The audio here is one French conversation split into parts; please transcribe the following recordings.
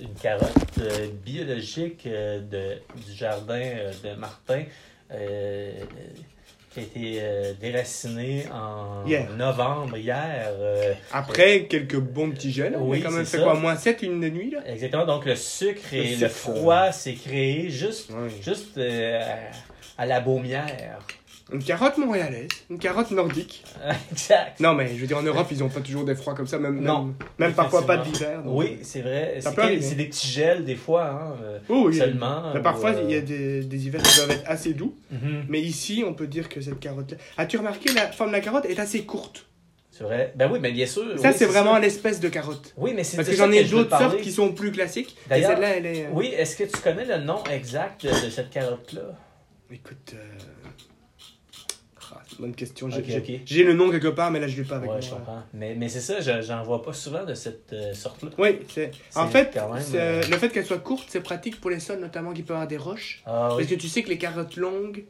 une carotte euh, biologique euh, de, du jardin euh, de Martin qui a été déracinée en Hier. novembre, hier. Après quelques bons petits gels, Oui, quand même c'est fait ça. quoi Moins 7 une nuit là? Exactement, donc le sucre et le froid s'est créé juste, juste à, à la baumière. Une carotte montréalaise, une carotte nordique. exact. Non mais je veux dire en Europe ils ont pas toujours des froids comme ça, même, Non, même, même parfois pas d'hiver. Oui, c'est vrai. C'est des petits gels des fois, hein, euh, Oh, oui. seulement. Mais parfois euh, il y a des, des hivers qui doivent être assez doux. mhm. Mais ici on peut dire que cette carotte là. As-tu remarqué la forme de la carotte est assez courte? C'est vrai. Ben oui, mais bien sûr. Ça oui, c'est vraiment l'espèce de carotte. Oui, mais c'est Parce que j'en ai d'autres sortes qui sont plus classiques. D'ailleurs, celle-là elle est. euh, Oui, est-ce que tu connais le nom exact de, cette carotte-là? Écoute. euh, bonne question. J'ai le nom quelque part, mais là je l'ai pas avec ouais, moi. je comprends. Mais, mais c'est ça, je- j'en vois pas souvent de cette euh, sorte-là. Oui, c'est. En fait, même, euh, le fait qu'elle soit courte, c'est pratique pour les sols, notamment qui peuvent avoir des roches. Ah Parce oui. que tu sais que les carottes longues,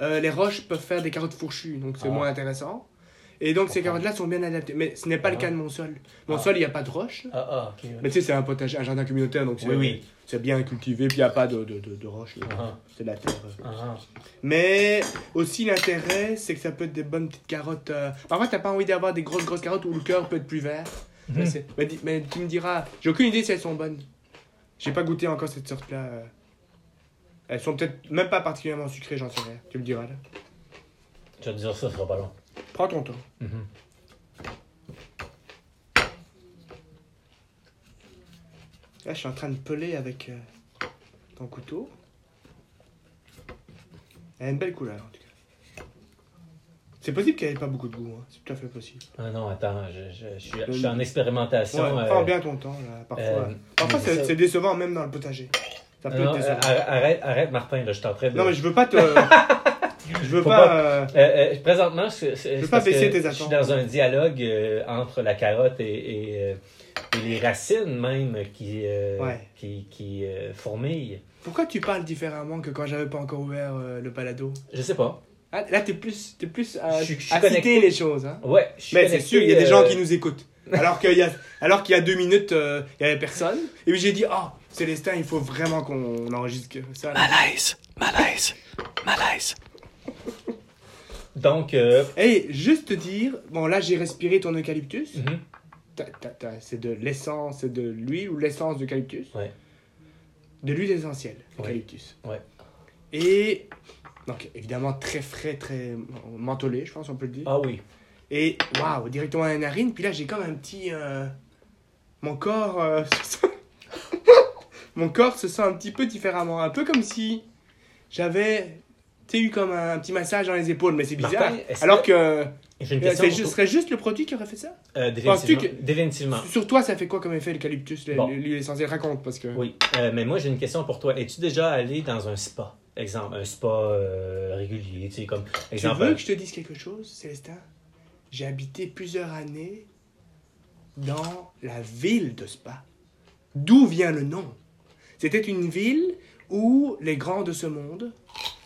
euh, les roches peuvent faire des carottes fourchues, donc c'est Ah. moins intéressant. Et donc ces carottes-là sont bien adaptées. Mais ce n'est pas le Ah. cas de mon sol. Mon sol, il n'y a pas de. Ah, ah, ouais. Mais tu sais, c'est un potager, un jardin communautaire, donc Oui, oui. C'est bien cultivé, puis il n'y a pas de, de, de, de roches. là. Ah, C'est de la terre. ah. Mais aussi l'intérêt, c'est que ça peut être des bonnes petites carottes. euh, Parfois, t'as pas envie d'avoir des grosses grosses carottes où le cœur peut être plus vert. Mhm. Mais, tu me diras, j'ai aucune idée si elles sont bonnes. J'ai pas goûté encore cette sorte-là. euh. Elles sont peut-être même pas particulièrement sucrées, j'en sais rien. Tu me diras là. Je vais te dire ça, ça sera pas long. Prends ton temps. Mhm. Là, je suis en train de peler avec euh, ton couteau. Elle a une belle couleur en tout cas. C'est possible qu'elle ait pas beaucoup de goût, hein. c'est tout à fait possible. Ah non, attends, je, je, je suis, je suis en expérimentation. Ouais, euh, prends bien ton temps là, parfois. euh, parfois c'est ça- décevant même dans le potager. Ça peut non, être décevant. arrête, arrête, Martin, là, je suis en train de. Non mais je veux pas te. je veux Faut pas. pas- euh, présentement, c'est- c'est- veux pas parce que baisser tes je suis attentes. dans un dialogue euh, entre la carotte et, et, et les racines même qui, euh, Ouais. qui, qui euh, fourmillent. Pourquoi tu parles différemment que quand j'avais pas encore ouvert euh, le balado? Je sais pas. Ah, Là t'es plus, t'es plus à, Je suis- je suis à connecté. citer les choses. Hein. Ouais, je suis Mais c'est sûr, il y a des euh, gens qui nous écoutent. Alors qu'il y a, alors qu'il y a deux minutes, euh, il y avait personne. Et puis j'ai dit, ah, Célestin, il faut vraiment qu'on enregistre ça. là. Malaise, malaise, malaise. Donc, euh, Hey, juste te dire, bon là j'ai respiré ton eucalyptus. mhm. C'est de l'essence, c'est de l'huile ou l'essence d'eucalyptus. Ouais. De l'huile essentielle, eucalyptus. Ouais. Et donc évidemment très frais, très mentholé, je pense on peut le dire. ah oui. Et waouh, directement dans la narine. Puis là, j'ai comme un petit. euh, Mon corps. euh, Mon corps se sent un petit peu différemment. Un peu comme si j'avais. Tu eu comme un petit massage dans les épaules, mais c'est bizarre. Martin, Alors que- que. Euh, c'est juste- serait juste le produit qui aurait fait ça? Euh, définitivement. que- définitivement. Sur toi, ça fait quoi comme effet l'eucalyptus, le- Bon. Raconte, parce que. Oui, euh, mais moi j'ai une question pour toi. Es-tu déjà allé dans un spa? Exemple, un spa euh, régulier, tu sais, comme Tu veux que je te dise quelque chose, Célestin? J'ai habité plusieurs années dans la ville de Spa. D'où vient le nom? C'était une ville où les grands de ce monde,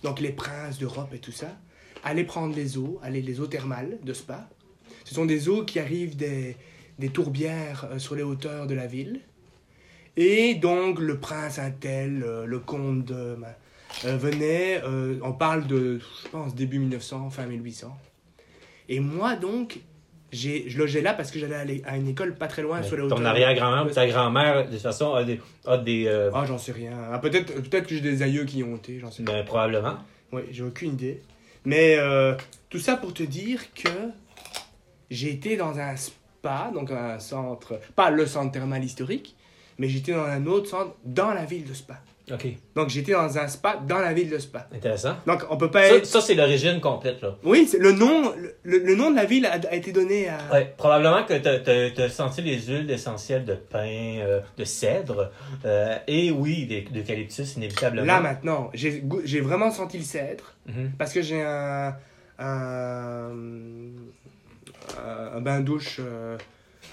donc les princes d'Europe et tout ça, allaient prendre les eaux, allaient les eaux thermales de Spa. Ce sont des eaux qui arrivent des, des tourbières euh, sur les hauteurs de la ville. Et donc le prince Intel, euh, le comte de... euh, venait, euh, on parle de, je pense, début 1900, fin 1800. Et moi, donc, j'ai, je logeais là parce que j'allais aller à une école pas très loin mais sur les ton hauteurs. arrière-grand-mère ou ta grand-mère, de toute façon, a des. A des euh, Ah, j'en sais rien. Ah, peut-être, peut-être que j'ai des aïeux qui y ont été, j'en sais rien. ben, probablement. Oui, j'ai aucune idée. Mais euh, tout ça pour te dire que j'ai été dans un spa, donc un centre, pas le centre thermal historique, mais j'étais dans un autre centre dans la ville de Spa. Ok, Donc j'étais dans un spa dans la ville de Spa. intéressant. Donc on peut pas Ça, être... ça, c'est l'origine complète, là. Oui, le nom, le, le nom de la ville a, a été donné à... Ouais, probablement que tu as, senti les huiles essentielles de pin, euh, de cèdre, euh, et oui, d'e- d'eucalyptus, inévitablement. Là maintenant, j'ai vraiment senti le cèdre Mhm. parce que j'ai un, un, un bain douche, euh,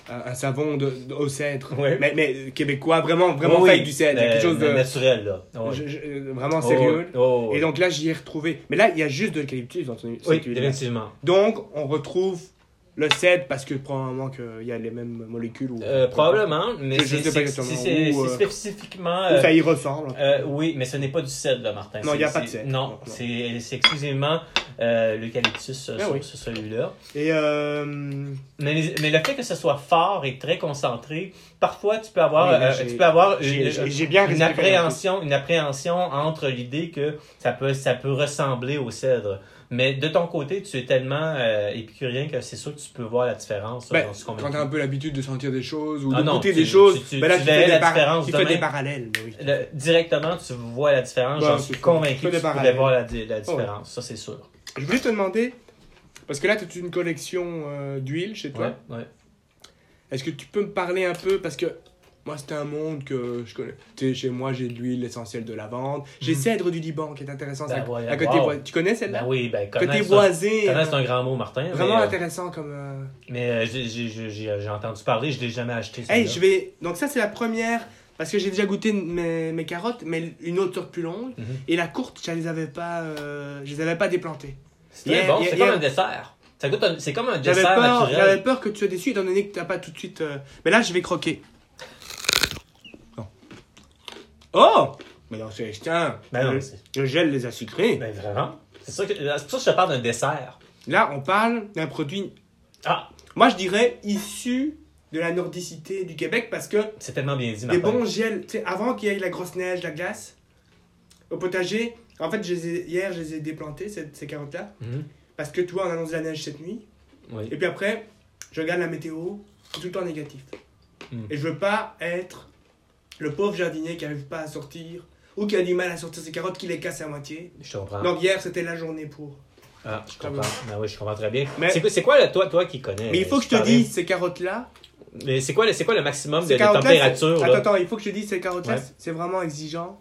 un, un savon de, de- au cèdre, Ouais. mais, mais québécois, vraiment, vraiment Oui, fait avec du cèdre, euh, quelque chose de naturel, là. Je- je- vraiment Oh, sérieux. oh, Et donc là, j'y ai retrouvé. Mais là, il y a juste de l'eucalyptus dans ton oui, définitivement. Donc, on retrouve Le cèdre, parce que probablement qu'il y a les mêmes molécules. Ou... Euh, probablement, mais Je- je c'est sais pas c'est- exactement. c'est- euh, spécifiquement. Euh, ça y ressemble. euh, oui, mais ce n'est pas du cèdre, là, Martin. Non, il y a pas de cèdre. Non, c'est exclusivement euh, l'eucalyptus euh, Ah sur, oui. sur celui-là. Et euh, Mais, les- mais le fait que ce soit fort et très concentré, parfois tu peux avoir, Oui, euh, tu peux avoir une, bien une appréhension, une appréhension entre l'idée que ça peut, ça peut ressembler au cèdre. Mais de ton côté, tu es tellement euh, épicurien que c'est sûr que tu peux voir la différence. ben, quand convaincu. t'as un peu l'habitude de sentir des choses ou Ah de non, goûter tu- des choses, tu- tu- ben là, tu tu, fais, la des, par- différence tu fais des demain. parallèles. ben oui. Le- directement, tu vois la différence. Bon, J'en suis convaincu que tu parallèles. voir la, la différence. Ça, c'est sûr. Je voulais te demander, parce que là, tu as une collection euh, d'huile chez toi. Ouais, ouais. Est-ce que tu peux me parler un peu Parce que moi, c'est un monde que je connais. Chez moi, j'ai de l'huile essentielle de lavande. J'ai Mhm. cèdre du Liban qui est intéressant. Ben c'est ouais, à côté wow. Tu connais celle-là? Ben oui, ben Côté connaître, c'est un grand mot, Martin. Vraiment mais, euh, intéressant comme. euh, Mais euh, j'ai- entendu parler, je l'ai jamais acheté. Hey, je vais. Donc, ça, c'est la première. Parce que j'ai déjà goûté mes, mes carottes, mais une autre sorte plus longue. Mhm. Et la courte, je les avais pas, euh, je les avais pas déplantées. C'est bon, c'est comme un dessert. C'est comme un dessert peur, j'avais peur que tu sois déçu, étant donné que tu n'as pas tout de suite. euh, Mais là, je vais croquer. Non. Oh Mais non, c'est. Tiens, Ben non, le, c'est- le gel les a sucrés. Ben vraiment. C'est ça que- c'est pour ça que je te parle d'un dessert. Là, on parle d'un produit. Ah, Moi, je dirais issu de la nordicité du Québec parce que c'est tellement bien dit, les Martin. bons gels, tu sais, avant qu'il y ait la grosse neige, la glace, au potager, en fait, je les ai- hier, je les ai déplantées, ces, ces carottes-là, Mhm. parce que tu vois, on annonce la neige cette nuit. Oui. Et puis après, je regarde la météo, c'est tout le temps négatif. Mm. Et je veux pas être le pauvre jardinier qui arrive pas à sortir, ou qui a du mal à sortir ses carottes, qui les casse à moitié. Je comprends. Donc hier, c'était la journée pour. Ah, je comprends. Ben oui, je comprends très bien. Mais- C'est quoi, le, toi, toi qui connais Mais il faut que je te dise, ces carottes-là, Mais c'est quoi, quoi le maximum de, de température là? Attends, attends, il faut que je te dise, ces carottes-là, Ouais. c'est- vraiment exigeant.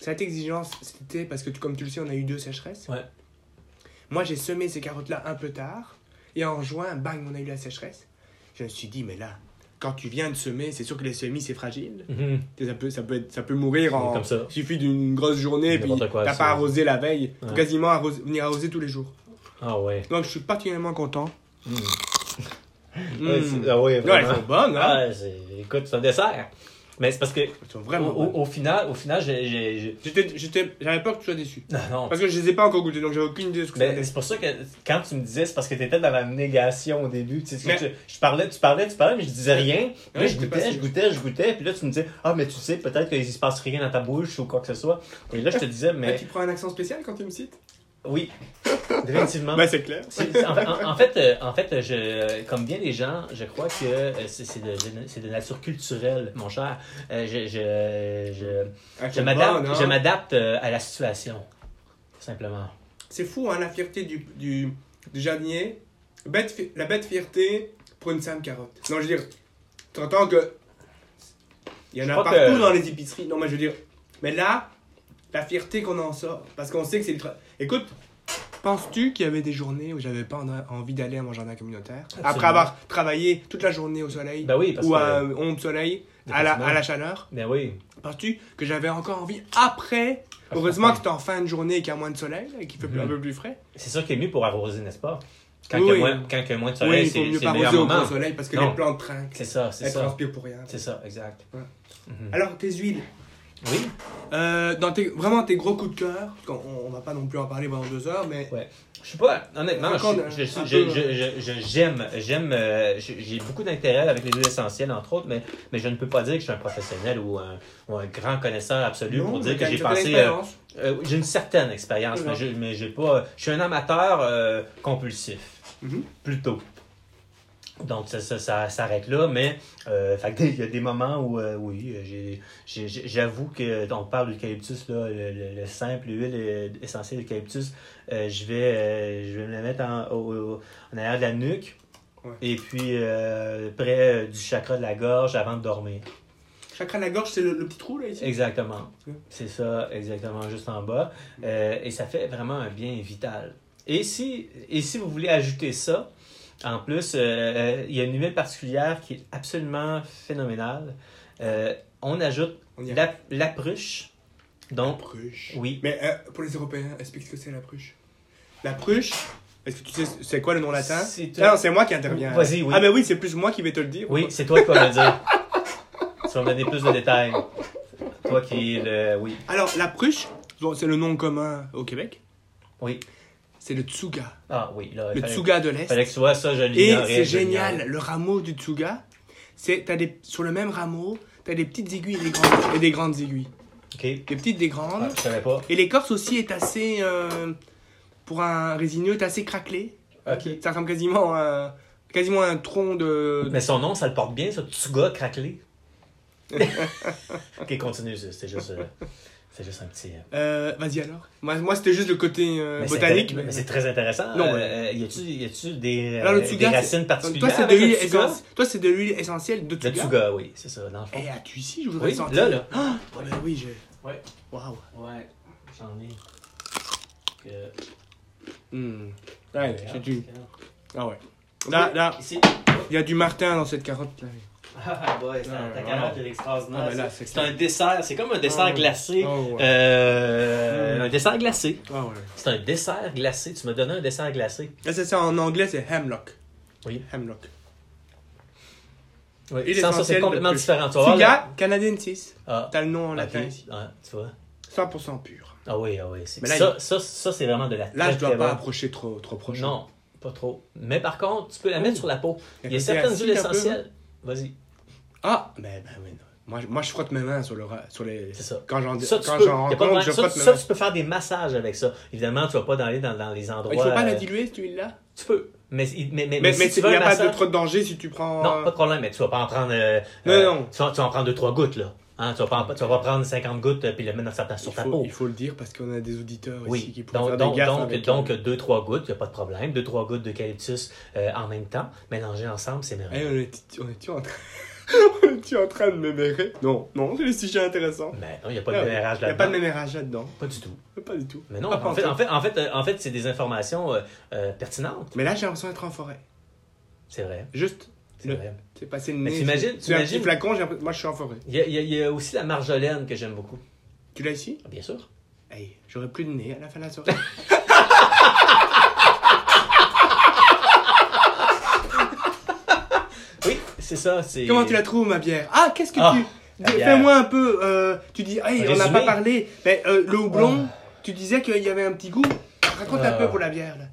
Ça a été exigeant cet été, parce que comme tu le sais, on a eu deux sécheresses. Ouais. Moi, j'ai semé ces carottes-là un peu tard, et en juin, bang, on a eu la sécheresse. Je me suis dit, mais là, quand tu viens de semer, c'est sûr que les semis, c'est fragile. Mhm. Ça peut, ça peut, être, ça peut mourir en. Comme ça. Il suffit d'une grosse journée, puis t'as pas arrosé la veille. Faut Ouais. quasiment arroser- venir arroser tous les jours. Ah ouais. Donc je suis particulièrement content. Mm. Mm. Ouais, ah ouais, Ouais, vraiment. elles sont bonnes, hein? Ah, écoute, c'est un dessert. Mais c'est parce que au, vraiment au- bonnes. au final, au final, j'ai, j'avais peur que tu sois déçu. non, non. Parce que je les ai pas encore goûtés, donc j'avais aucune idée de ce que c'était. c'est pour ça que quand tu me disais, c'est parce que tu étais dans la négation au début. Tu sais, Mais- tu- je parlais, tu parlais, tu parlais, mais je disais rien. Puis là, Ouais, je goûtais, je goûtais, je goûtais. Puis là, tu me disais, ah, mais tu sais, peut-être qu'il se passe rien dans ta bouche ou quoi que ce soit. Et là, je te disais, mais tu prends un accent spécial quand tu me cites? Oui, définitivement. Ben c'est clair. En, fait, en- en fait, euh, en fait, je, comme bien les gens, je crois que euh, c'est c'est de, c'est de nature culturelle, mon cher. Euh, je, je, je, Ah, je m'adapte, bonne, je m'adapte euh, à la situation, simplement. C'est fou, hein, la fierté du, du, du jardinier. Bête, la bête fierté pour une simple carotte. Non, je veux dire, tu entends que. Il y en a partout que- dans les épiceries. Non, mais je veux dire. Mais là, la fierté qu'on en sort. Parce qu'on sait que c'est le. tra- Écoute, penses-tu qu'il y avait des journées où j'avais pas en- envie d'aller à mon jardin communautaire? Après avoir travaillé toute la journée au soleil Ben oui, parce ou à ombre soleil, à la, à la chaleur? Ben oui. Penses-tu que j'avais encore envie après? Heureusement que c'était en fin de journée et qu'il y a moins de soleil et qu'il fait Mhm. un peu plus frais. C'est sûr qu'il est mieux pour arroser, n'est-ce pas? Quand, Oui, il y a moins, quand il y a moins de soleil, c'est le meilleur arroser au moment. gros soleil parce que Non. les plantes trinquent. C'est ça, c'est Elles ça. transpirent pour rien. C'est ça, exact. Ouais. Mhm. Alors, tes huiles? Oui, Euh, dans tes, vraiment tes gros coups de cœur, qu'on on va pas non plus en parler pendant deux heures, mais je suis pas, honnêtement, j'aime, j'aime, euh, j'ai beaucoup d'intérêt avec les huiles essentielles, entre autres, mais, mais je ne peux pas dire que je suis un professionnel ou un, ou un grand connaisseur absolu non, pour dire que j'ai une certaine passé. euh, expérience. euh, j'ai une certaine expérience, mais je, mais j'ai pas. Je suis un amateur euh, compulsif, Mhm. plutôt. Donc ça, ça, ça s'arrête là, mais euh, il y a des moments où euh, oui, j'avoue que on parle d'eucalyptus là, le, le- le simple huile essentielle d'eucalyptus, euh, je vais euh, je vais me la mettre en, au- en arrière de la nuque Ouais. et puis près du chakra de la gorge avant de dormir. Chakra de la gorge, c'est le, le petit trou là ici? Exactement. C'est ça, exactement, juste en bas. Euh, et ça fait vraiment un bien vital. Et si, et si vous voulez ajouter ça, en plus, euh, euh, il y a une huile particulière qui est absolument phénoménale. Euh, on ajoute On y a la, la pruche. la pruche. oui. Mais euh, pour les Européens, explique ce que c'est la pruche. La pruche, Est-ce que tu sais c'est quoi le nom latin? C'est- Ah non, c'est moi qui interviens. Vas-y, oui. Ah ben oui, c'est plus moi qui vais te le dire. Oui, c'est toi qui vas me le dire. tu vas me donner plus de détails. Toi qui le. Oui. Alors, la pruche, c'est le nom commun au Québec. Oui. C'est le tsuga. Ah oui, là. Le tsuga de l'Est. Fallait que tu vois ça, je Et c'est génial, le rameau du tsuga, c'est t'as des sur le même rameau, t'as des petites aiguilles et des grandes, et des grandes aiguilles. Ok. Des petites, des grandes. Ah, je savais pas. Et l'écorce aussi est assez, euh, pour un résineux, est assez craquelé. Ok. Ça ressemble quasiment à, quasiment un tronc de. Mais son nom, ça le porte bien, ça. Tsuga craquelé. ok, continue. C'était juste, euh, c'était juste un petit. euh, Euh, Vas-y alors. Moi, moi c'était juste le côté euh, mais c'est botanique. Mais c'est très intéressant. Non, Euh, mais- euh, y a-tu y a-tu des, Alors, le euh, tsuga, des c'est- racines particulières Toi, c'est de l'huile essence- toi, c'est de l'huile essentielle de tsuga, oui, c'est ça, dans le fond. Et as-tu ici, je voudrais Oui, sentir. là, là. Ah, bah oui, j'ai. Ouais. Waouh. Ouais, j'en ai. Que- Hmm. Ouais, j'ai du. Ah ouais. Là, là, Ici. il y a du Martin dans cette carotte là. Ah, boy, ta, Ah, ta wow. carotte est extraordinaire. Ah, ben là, c'est un dessert, c'est comme un dessert Ah, glacé. Oh, ouais. Euh, Mm. Un dessert glacé. Ah ouais. C'est un dessert glacé. Tu m'as donné un dessert glacé. Là, c'est ça en anglais, c'est hemlock. Oui. Hemlock. Oui. Et Sans ça, c'est complètement différent. Tsuga canadiensis. Ah, T'as le nom en ok. latin ici. Ah, tu vois. 100% pur. Ah oui, ah oui. Mais là, ça, ça, ça, c'est vraiment de la Là, je dois très pas bonne. approcher trop, trop proche. Non, pas trop. Mais par contre, tu peux la mettre Oh. sur la peau. Il y a certaines huiles essentielles. Vas-y. Ah, mais ben oui. non. Moi, je- moi, je frotte mes mains sur, le, sur les. C'est ça. Quand j'en Ça, quand peux, pas je ça, frotte mes ça, mains. tu peux faire des massages avec ça. Évidemment, tu vas pas aller dans, dans les endroits. Il faut pas la euh, diluer, cette huile-là? Tu peux. Mais, mais, mais, Mais si tu il veux n'y un a pas de trop de danger si tu prends. Non, euh, pas de problème, mais tu vas pas en prendre. euh, Non, euh, non. Tu vas, tu vas en prendre 2-3 gouttes, là. Hein, tu, vas pas, tu vas pas prendre 50 gouttes puis le mettre dans sa- sur il, ta faut, peau. il faut le dire parce qu'on a des auditeurs ici Oui, qui pourraient donc, faire donc, des gaffes donc, avec, donc euh, 2-3 gouttes, il n'y a pas de problème. 2-3 gouttes d'eucalyptus euh, en même temps, mélangées ensemble, c'est merveilleux. on est-tu en train. on est-tu en train de mémérer Non, non, c'est le sujet intéressant. Mais non, il n'y a pas de mémérage Il n'y a là-dedans. pas de mémérage là-dedans. Pas du tout. Pas du tout. Mais non, en fait, en fait, en fait, euh, en fait c'est des informations euh, euh, pertinentes. Mais là, j'ai l'impression d'être en forêt. C'est vrai. Juste, C'est Le- vrai. c'est passé le Mais t'imagines- petit t'imagines- flacon, moi je suis en forêt. Il y, y y a aussi la marjolaine que j'aime beaucoup. Tu l'as ici? Ah, Bien sûr. Hey, j'aurai plus de nez à la fin de la soirée. Oui, c'est ça. c'est Comment tu la trouves, ma bière? Ah, qu'est-ce que Ah, tu. bière. Fais-moi un peu. euh, tu dis, hey, on n'a pas parlé. Mais euh, le houblon, Ah. tu disais qu'il y avait un petit goût. Raconte un Ah. peu pour la bière. Là.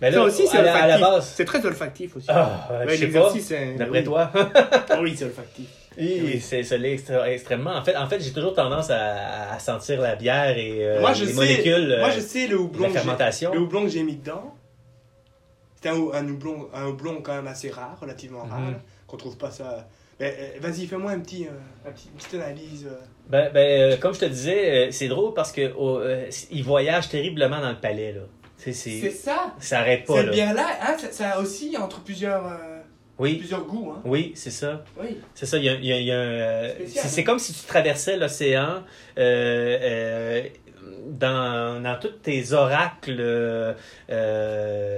Mais là, ça aussi, c'est olfactif. C'est très olfactif aussi. Ah, l'exercice, c'est- D'après oui. toi. Ah oui, c'est olfactif. Oui, c'est ça l'est extrêmement. En fait, en fait j'ai toujours tendance à, à sentir la bière et euh, moi, je les sais, molécules. moi, je sais le houblon. la que j'ai- fermentation. Le houblon que j'ai mis dedans. C'est un, hou- un houblon, un houblon quand même assez rare, relativement rare, Mhm. là, qu'on trouve pas ça. Mais euh, vas-y, fais-moi un petit, euh, un petit, une petite analyse. euh. Ben, ben, euh, comme je te disais, euh, c'est drôle parce que oh, euh, il voyage terriblement dans le palais. Là. C'est c'est, ça. ça arrête pas. Cette Là. bière-là, hein, ça, ça aussi entre plusieurs, euh, Oui, plusieurs goûts. Hein. oui, c'est ça. Oui. C'est ça, il y a, il y a- y a un, euh, Spécial, c'est, c'est hein? comme si tu traversais l'océan euh, euh, dans, dans tous tes oracles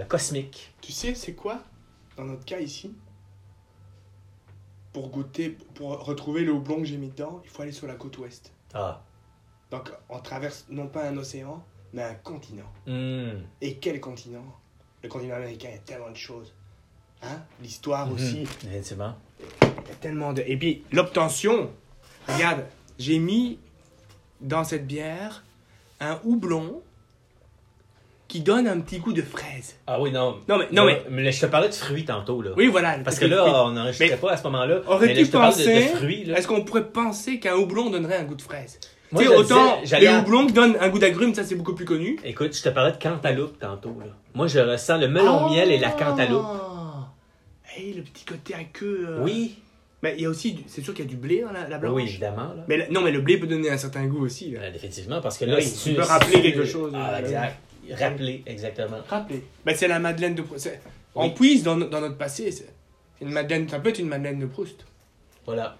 cosmiques. Tu sais, c'est quoi Dans notre cas ici, pour goûter, pour retrouver le houblon que j'ai mis dedans, il faut aller sur la côte ouest. Ah. Donc, on traverse non pas un océan, mais un continent. Hmm. Et quel continent? Le continent américain, il y a tellement de choses. Hein? L'histoire Mhm. aussi. Effectivement. Il y a tellement de. Et puis, l'obtention. Regarde, j'ai mis dans cette bière un houblon qui donne un petit goût de fraise. Ah oui, non. Non, mais. Non, mais. mais je te parlais de fruits tantôt. Là. Oui, voilà. Parce que là, on n'enregistrait pas à ce moment-là. Aurais-tu pensé. Est-ce qu'on pourrait penser qu'un houblon donnerait un goût de fraise? Tu sais, autant disais, les à- houblons qui donnent un goût d'agrumes, ça c'est beaucoup plus connu. Écoute, je te parlais de cantaloupe tantôt. Là. Moi, je ressens le melon miel et la cantaloupe. Ah. Hey, le petit côté aqueux. euh. Oui. Mais il y a aussi, du- c'est sûr qu'il y a du blé dans la, la blanche. Oui, évidemment. Là. Mais la- non, mais le blé peut donner un certain goût aussi. là. Euh, définitivement, parce que là, Oui, si tu tu peux si rappeler tu- quelque chose, Ah, euh, exact. Rappeler, exactement. Rappelez. Ben, c'est la Madeleine de Proust. On Oui. puise dans, dans notre passé. C'est une Madeleine, ça peut être une Madeleine de Proust. Voilà.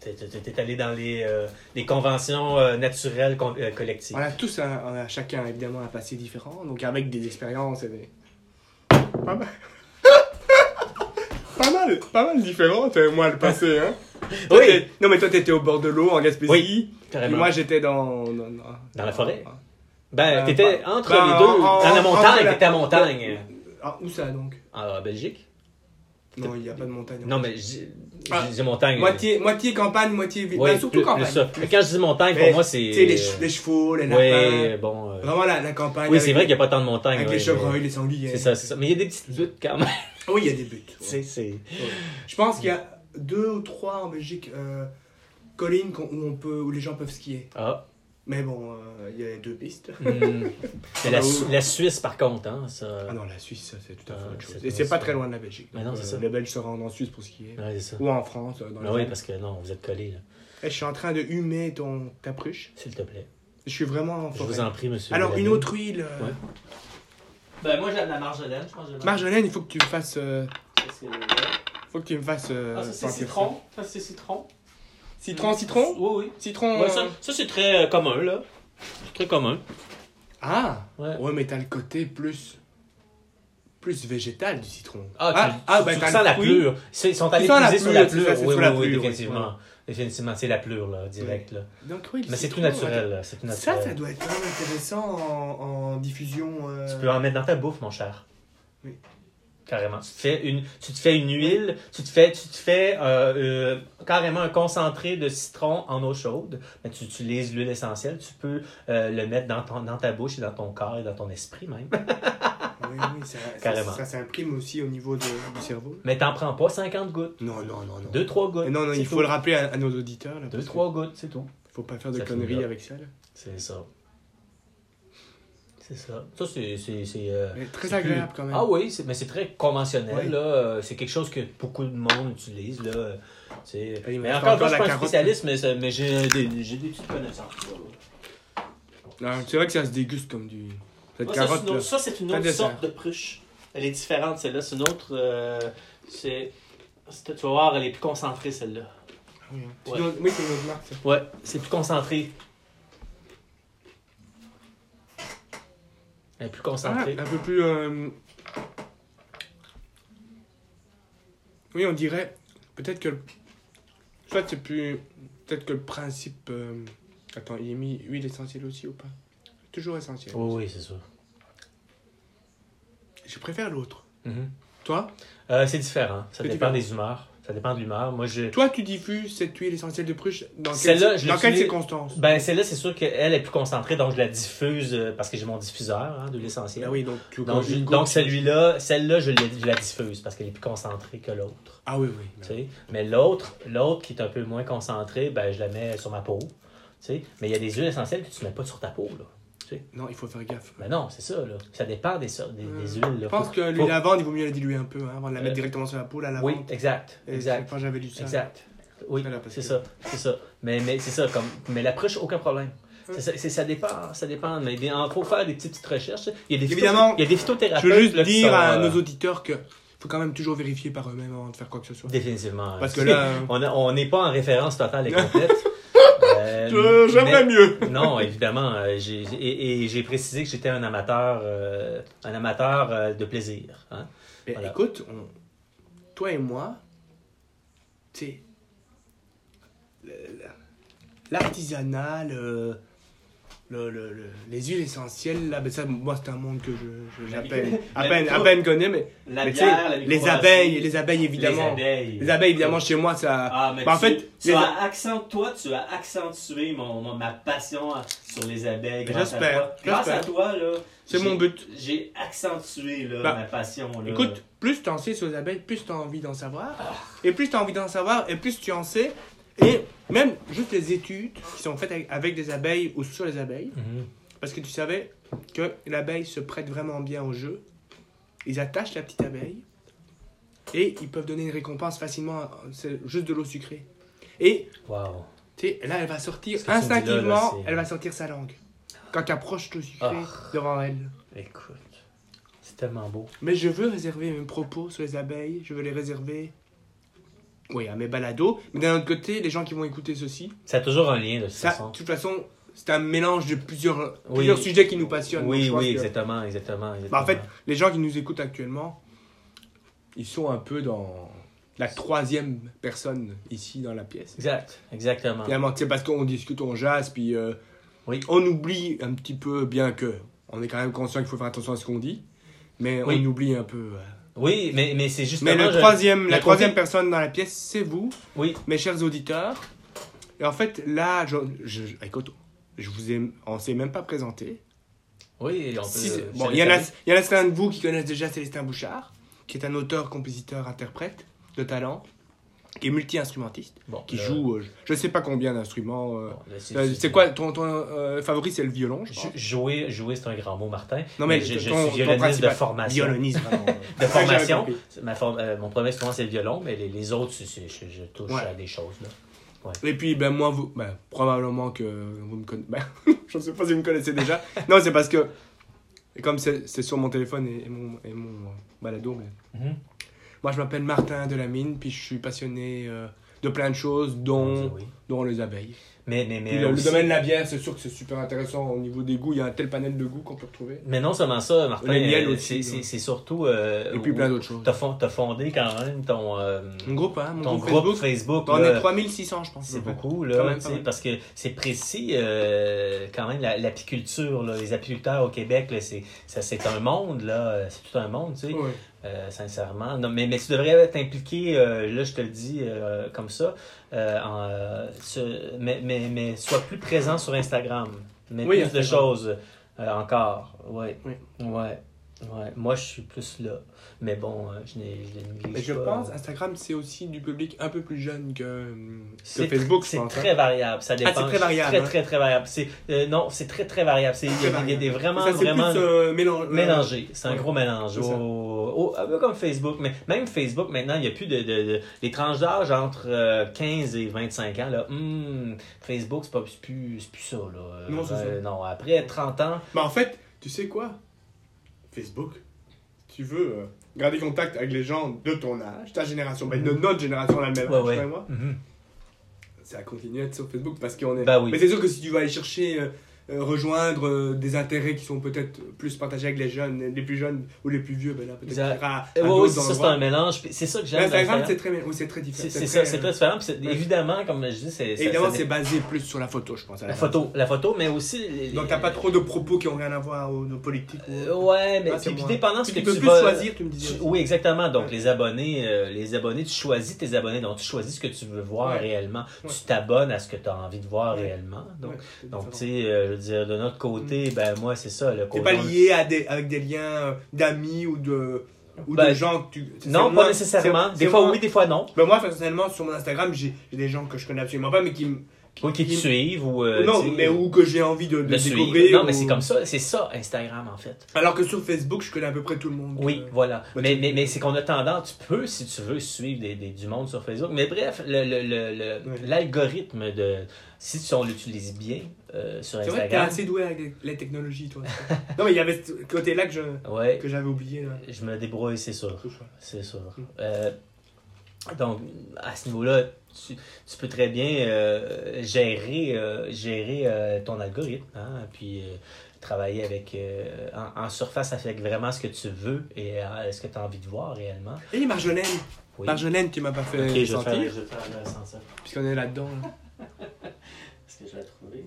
T'es- T'es t'es allé dans les, euh, les conventions euh, naturelles euh, collectives. On a tous, un- on a chacun évidemment un passé différent, donc avec des expériences et des. Pas mal. pas mal, pas mal différentes, euh, moi, le passé, hein. Toi, Oui. Non, mais toi, t'étais au bord de l'eau, en Gaspésie. Oui, Et moi, j'étais dans, dans, dans- Dans la forêt. dans- Ben, Ben, t'étais ben, entre ben, les deux. en- dans la montagne, t'étais à montagne. Ah, où ça donc? En Belgique Non, il n'y a pas de montagne. Non, mais j'ai Ah, montagne. Moitié, moitié campagne, moitié ville. Ben, surtout plus- campagne. ça. Mais quand je dis montagne, Mais, pour moi, c'est. Tu sais, les, ch- les chevaux, les lapins. Oui, bon. euh, Vraiment la, la campagne. Oui, c'est vrai qu'il n'y a pas tant de montagnes. Avec ouais, les chevreuils, les sangliers. C'est ça, c'est ça. Mais il y a des petites luttes quand même. Oui, il y a des buts. C'est- c'est- Je pense qu'il y a deux ou trois en Belgique euh, collines où, on peut, où les gens peuvent skier. Ah. Mais bon, euh, il y a deux pistes. Mais la, Ah, Su- oui. la Suisse, par contre, hein, ça. Ah non, la Suisse, ça, c'est tout à fait Ah, autre chose. Et c'est pas ça. très loin de la Belgique. Mais non, Donc, c'est euh, ça. Les Belges se rendent en Suisse pour skier. Ouais, ça. Ou en France. Dans Ah les oui, parce que non, vous êtes collés, là. Eh, Je suis en train de humer ton, ta pruche. S'il te plaît. Je suis vraiment en Je forêt. vous en prie, monsieur. Alors, une autre huile. euh, Ouais. Ben, moi, j'ai de la marjolaine, je pense. que Marjolaine, il faut que tu me fasses. euh, Qu'est-ce que- faut que tu me fasses. euh, Ah, ça, c'est citron. Ça, c'est citron. Citron, citron Oui, oui. Citron. Ouais, euh, ça, ça, c'est très euh, commun, là. C'est très commun. Ah Ouais. Ouais, mais t'as le côté plus. plus végétal du citron. Ah, tu, ah, tu- ben, tu sens le la plure. C'est- Ils sont allés puiser sur la plure. Oui, oui, oui, oui, définitivement. Définitivement, c'est la plure, là, direct, là. Donc, oui, Mais c'est tout naturel, là. C'est tout Ça, naturel. ça doit être intéressant en, en diffusion. euh, Tu peux en mettre dans ta bouffe, mon cher. Oui. Carrément. Tu te fais une, tu te fais une huile, tu te fais, tu te fais euh, euh, carrément un concentré de citron en eau chaude. Mais tu utilises l'huile essentielle. Tu peux euh, le mettre dans, ton, dans ta bouche et dans ton corps et dans ton esprit même. Oui, oui, ça, ça- Carrément. Ça, s'imprime aussi au niveau de- du cerveau. Mais t'en prends pas 50 gouttes. Non, non, non, non. 2-3 gouttes. Et non, non, il faut le rappeler à, à nos auditeurs. Là, parce 2-3 gouttes, c'est tout. Faut pas faire de Ça conneries avec ça. C'est ça. C'est ça. Ça, c'est. c'est, c'est, euh, Mais très c'est agréable plus- quand même. Ah oui, c'est- mais c'est très conventionnel. Là. C'est quelque chose que beaucoup de monde utilise. Là. C'est... Ah, Mais encore, encore je suis la pas un spécialiste, mais, mais j'ai, des, j'ai des petites connaissances. C'est vrai que ça se déguste comme du. Cette Ouais, ça, c'est carotte une autre, là. ça, c'est une autre sorte de pruche. Elle est différente, celle-là. C'est une autre. euh, c'est... c'est- Tu vas voir, elle est plus concentrée, celle-là. Oui, hein. C'est Ouais. une autre- oui, c'est une autre marque. ça. Ouais, c'est plus concentré. Elle est plus Ah, concentrée. un peu plus. euh, Oui, on dirait. Peut-être que. le- Soit c'est plus. Peut-être que le principe. euh, Attends, il est mis huile essentielle aussi ou pas? Toujours essentielle. Oui, oui, c'est ça. Je préfère l'autre. Mhm. Toi? Euh, c'est différent. Ça C'est dépend différent. des humeurs. Ça dépend de l'humeur. Moi, je. Toi, tu diffuses cette huile essentielle de pruche dans, quelle, dans quelles circonstances? Ben, celle-là, c'est sûr qu'elle est plus concentrée, donc je la diffuse euh, parce que j'ai mon diffuseur hein, de l'essentiel. Ah oui, donc tu Donc, je- donc celui-là, celle-là, je, la diffuse parce qu'elle est plus concentrée que l'autre. Ah oui, oui. sais? Mais l'autre, l'autre qui est un peu moins concentrée, ben, je la mets sur ma peau. Mais il y a des huiles essentielles que tu ne mets pas sur ta peau. Là. Non, il faut faire gaffe. Ben non, c'est ça. Là. Ça dépend des, des, des Euh, huiles. Là. Je pense Faut- que faut- l'huile à vendre, il vaut mieux la diluer un peu hein, avant de la mettre Euh, directement sur la peau, la lavande. Oui, exact. Et Exact. Quand j'avais lu ça. Exact. Oui, c'est ça, c'est ça. Mais, mais c'est ça, comme, mais l'approche, aucun problème. Ça, dépend, ça dépend. Mais il faut faire des petites, petites recherches. Il y a des, Évidemment, il y a des Je phytothérapeutes. veux juste là, dire sont, à euh, nos auditeurs que faut quand même toujours vérifier par eux-mêmes avant de faire quoi que ce soit. Définitivement. Parce que là, euh, on n'est pas en référence totale et complète. Euh, J'aimerais mieux. Non, évidemment. euh, j'ai- et et j'ai précisé que j'étais un amateur, euh, un amateur euh, de plaisir. hein. Voilà. écoute, on- toi et moi, tu sais, l'artisanat, le- le- le- le- les huiles essentielles, là, ben ça, moi, c'est un monde que je- j'appelle à peine, à peine connais, mais, La mais tu sais, bière, la les abeilles, les abeilles évidemment. Les abeilles. Les abeilles, évidemment, chez moi, ça. Ah, mais Ben, en fait, tu les- as accent, toi, tu as accentué mon, mon- ma passion sur les abeilles. grâce à J'espère, toi. Grâce à toi, là. C'est mon but. J'ai accentué là, Bah, ma passion. Là. Écoute, plus tu en sais sur les abeilles, plus tu as envie d'en savoir. Et plus tu as envie d'en savoir, et plus tu en sais. Et même juste les études qui sont faites avec, des abeilles ou sur les abeilles, Mhm. parce que tu savais que l'abeille se prête vraiment bien au jeu. Ils attachent la petite abeille et ils peuvent donner une récompense facilement, c'est juste de l'eau sucrée. Et Wow. là, elle va sortir là, là, instinctivement, elle va sortir sa langue. Quand tu approches l'eau sucrée Ah. devant elle. Écoute, c'est tellement beau. Mais je veux réserver mes propos sur les abeilles, je veux les réserver oui, à mes balados. Mais d'un autre côté, les gens qui vont écouter ceci, Ça a toujours un lien de toute ça, façon. de toute façon, c'est un mélange de plusieurs, Oui. plusieurs sujets qui nous passionnent. Oui, oui, que- exactement, exactement. Bah, en fait, les gens qui nous écoutent actuellement, ils sont un peu dans la troisième personne ici dans la pièce. Exact, exactement. Finalement, c'est parce qu'on discute, on jase, puis euh, Oui. on oublie un petit peu, bien que on est quand même conscient qu'il faut faire attention à ce qu'on dit. Mais Oui. on oublie un peu. euh. Oui, mais, mais c'est justement. Mais le je- troisième, la le troisième côté- personne dans la pièce, c'est vous, Oui, mes chers auditeurs. Et en fait, là, je, je- écoute, je vous ai, on s'est même pas présenté. oui, on peut. Si- je bon, il y en a, il y en a certains de vous qui connaissent déjà Célestin Bouchard, qui est un auteur, compositeur, interprète de talent, qui est multi-instrumentiste, Bon, qui là, joue, euh, je, je sais pas combien d'instruments. euh. bon, c'est- Euh, quoi ton, ton euh, favori C'est le violon, je pense. Jouer, jouer c'est un grand mot, Martin. Non mais je, je ton- ton suis violoniste de formation. Violoniste. De formation. Ma euh, mon premier instrument, c'est le violon, mais les, les autres, c'est- je, je touche Ouais. à des choses. Là. Et puis, ben, moi, vous, ben, probablement que vous me connaissez. Ben, je ne sais pas si vous me connaissez déjà. non, c'est parce que, comme c'est sur mon téléphone et, et mon, et mon euh, balado, mais Mhm. Moi, je m'appelle Martin Delamine, puis je suis passionné euh, de plein de choses, dont, oui. dont les abeilles. Mais, mais, mais, le, domaine de la bière, c'est sûr que c'est super intéressant au niveau des goûts. Il y a un tel panel de goûts qu'on peut retrouver. mais non seulement ça, Martin, c'est- là. c'est c'est surtout. euh, Et puis plein d'autres choses. T'as fond- t'as fondé quand même ton, euh, Mon groupe, hein, mon ton groupe, groupe Facebook. Facebook. On est 3600, je pense. C'est beaucoup, là, même, parce que c'est précis, euh, quand même, la- l'apiculture, les apiculteurs au Québec, c'est, ça, c'est un monde, là, c'est tout un monde, tu sais, Ouais. Euh, sincèrement. Non, mais, mais tu devrais t'impliquer, euh, là, je te le dis euh, comme ça, euh, en, ce- mais, mais, mais sois plus présent sur Instagram. Mais Oui, plus de choses encore, ouais. Oui. Ouais. Ouais. Moi, je suis plus là. Mais bon, euh, je n'ai je Mais néglige je pas. pense, Instagram, c'est aussi du public un peu plus jeune que, Facebook, C'est pense. hein. très variable. Ça dépend. c'est très variable, Très, hein. très, très variable. C'est, euh, non, c'est très, très variable. C'est, il, y a, Très des vraiment, Ça, vraiment plus euh, mélange-. C'est un gros mélange. Au- un peu comme Facebook. Mais même Facebook, maintenant, il n'y a plus de, de, de- Les tranches d'âge entre euh, 15 et 25 ans. Là, hmm, Facebook, c'est, pas, plus, plus ça. Là. Non, c'est ça. non, après 30 ans, Mais en fait, tu sais quoi? Facebook, tu veux euh, garder contact avec les gens de ton âge, ta génération, de notre génération, la même ouais, âge, ouais. toi et moi, Mhm. ça continue à être sur Facebook parce qu'on est. Bah oui. Mais c'est sûr que si tu vas aller chercher. euh, rejoindre euh, des intérêts qui sont peut-être plus partagés avec les jeunes, les plus jeunes ou les plus vieux, ben là peut-être à Euh, ouais, ça, c'est un mélange. C'est ça que j'aime. Instagram, Instagram. c'est très, oui, c'est très différent. C'est, c'est ça, c'est très euh, différent. Ouais. évidemment, comme je dis, c'est. Évidemment, c'est basé plus sur la photo, je pense. à la photo, la photo, mais aussi. les- Donc, t'as pas trop de propos qui ont rien à voir aux, aux politiques. ou- Euh, ouais, mais Ah, puis, puis dépendant de ce que tu tu, peux plus vas- choisir, tu me disais. tu- oui, exactement. Donc, Ouais. les abonnés, euh, les abonnés, tu choisis tes abonnés. Donc, tu choisis ce que tu veux voir Ouais. réellement. Tu t'abonnes à ce que tu as envie de voir réellement. Donc, donc tu sais, euh, veux dire, de notre côté, ben moi, c'est ça. Le côté- pas lié à des, avec des liens euh, d'amis ou de, ou Ben, de gens que tu. Non, pas nécessairement. Des fois moi- oui, des fois non. Ben moi, personnellement, sur mon Instagram, j'ai j'ai des gens que je connais absolument pas, mais qui Oui, qui te qui- suivent ou. euh, non, mais ou que j'ai envie de, de de suivre. découvrir. Non, mais c'est comme ça. C'est ça, Instagram, en fait. Alors que sur Facebook, je connais à peu près tout le monde. Oui, Euh, voilà. bah, mais mais, mais c'est qu'on a tendance, tu peux, si tu veux, suivre des, des- du monde sur Facebook. Mais bref, le- le- le- le- Ouais. l'algorithme de. Si tu- on l'utilise bien euh, sur C'est vrai que t'es Instagram. assez doué avec les- les technologies, toi. non, mais il y avait ce côté-là que je Ouais, que j'avais oublié. Là. je me débrouille, c'est sûr. C'est sûr. Mm. Donc, à ce niveau-là, tu, tu peux très bien euh, gérer, euh, gérer euh, ton algorithme, hein, puis euh, travailler avec euh, en, en surface avec vraiment ce que tu veux et euh, ce que tu as envie de voir réellement. Et Marjolaine, Oui. Marjolaine, tu m'as pas fait Ok, je vais te faire, sentir, je vais faire puisqu'on est là-dedans. là. Est-ce que je vais la trouver?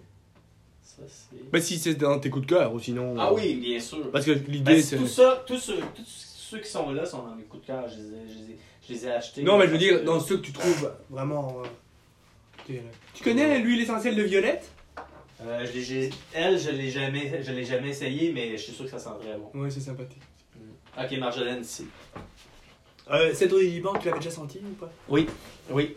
Ça, c'est... Ben si c'est dans tes coups de cœur, ou sinon. Ah oui, bien sûr. Parce que Ben, l'idée, c'est. tout ça, tous ceux, tous ceux qui sont là sont dans mes coups de cœur. Je les ai, je les ai, je les ai achetés. Non, mais je veux dire, dans ceux que tu trouves vraiment. euh, t'es- Tu connais l'huile essentielle de violette? Euh, je l'ai- j'ai- elle, je l'ai jamais, je l'ai jamais essayé, mais je suis sûr que ça sent très bon. Ouais, c'est sympathique. Ok, Marjolaine ici. Euh, cette eau du Liban, tu l'avais déjà senti ou pas? Oui, oui.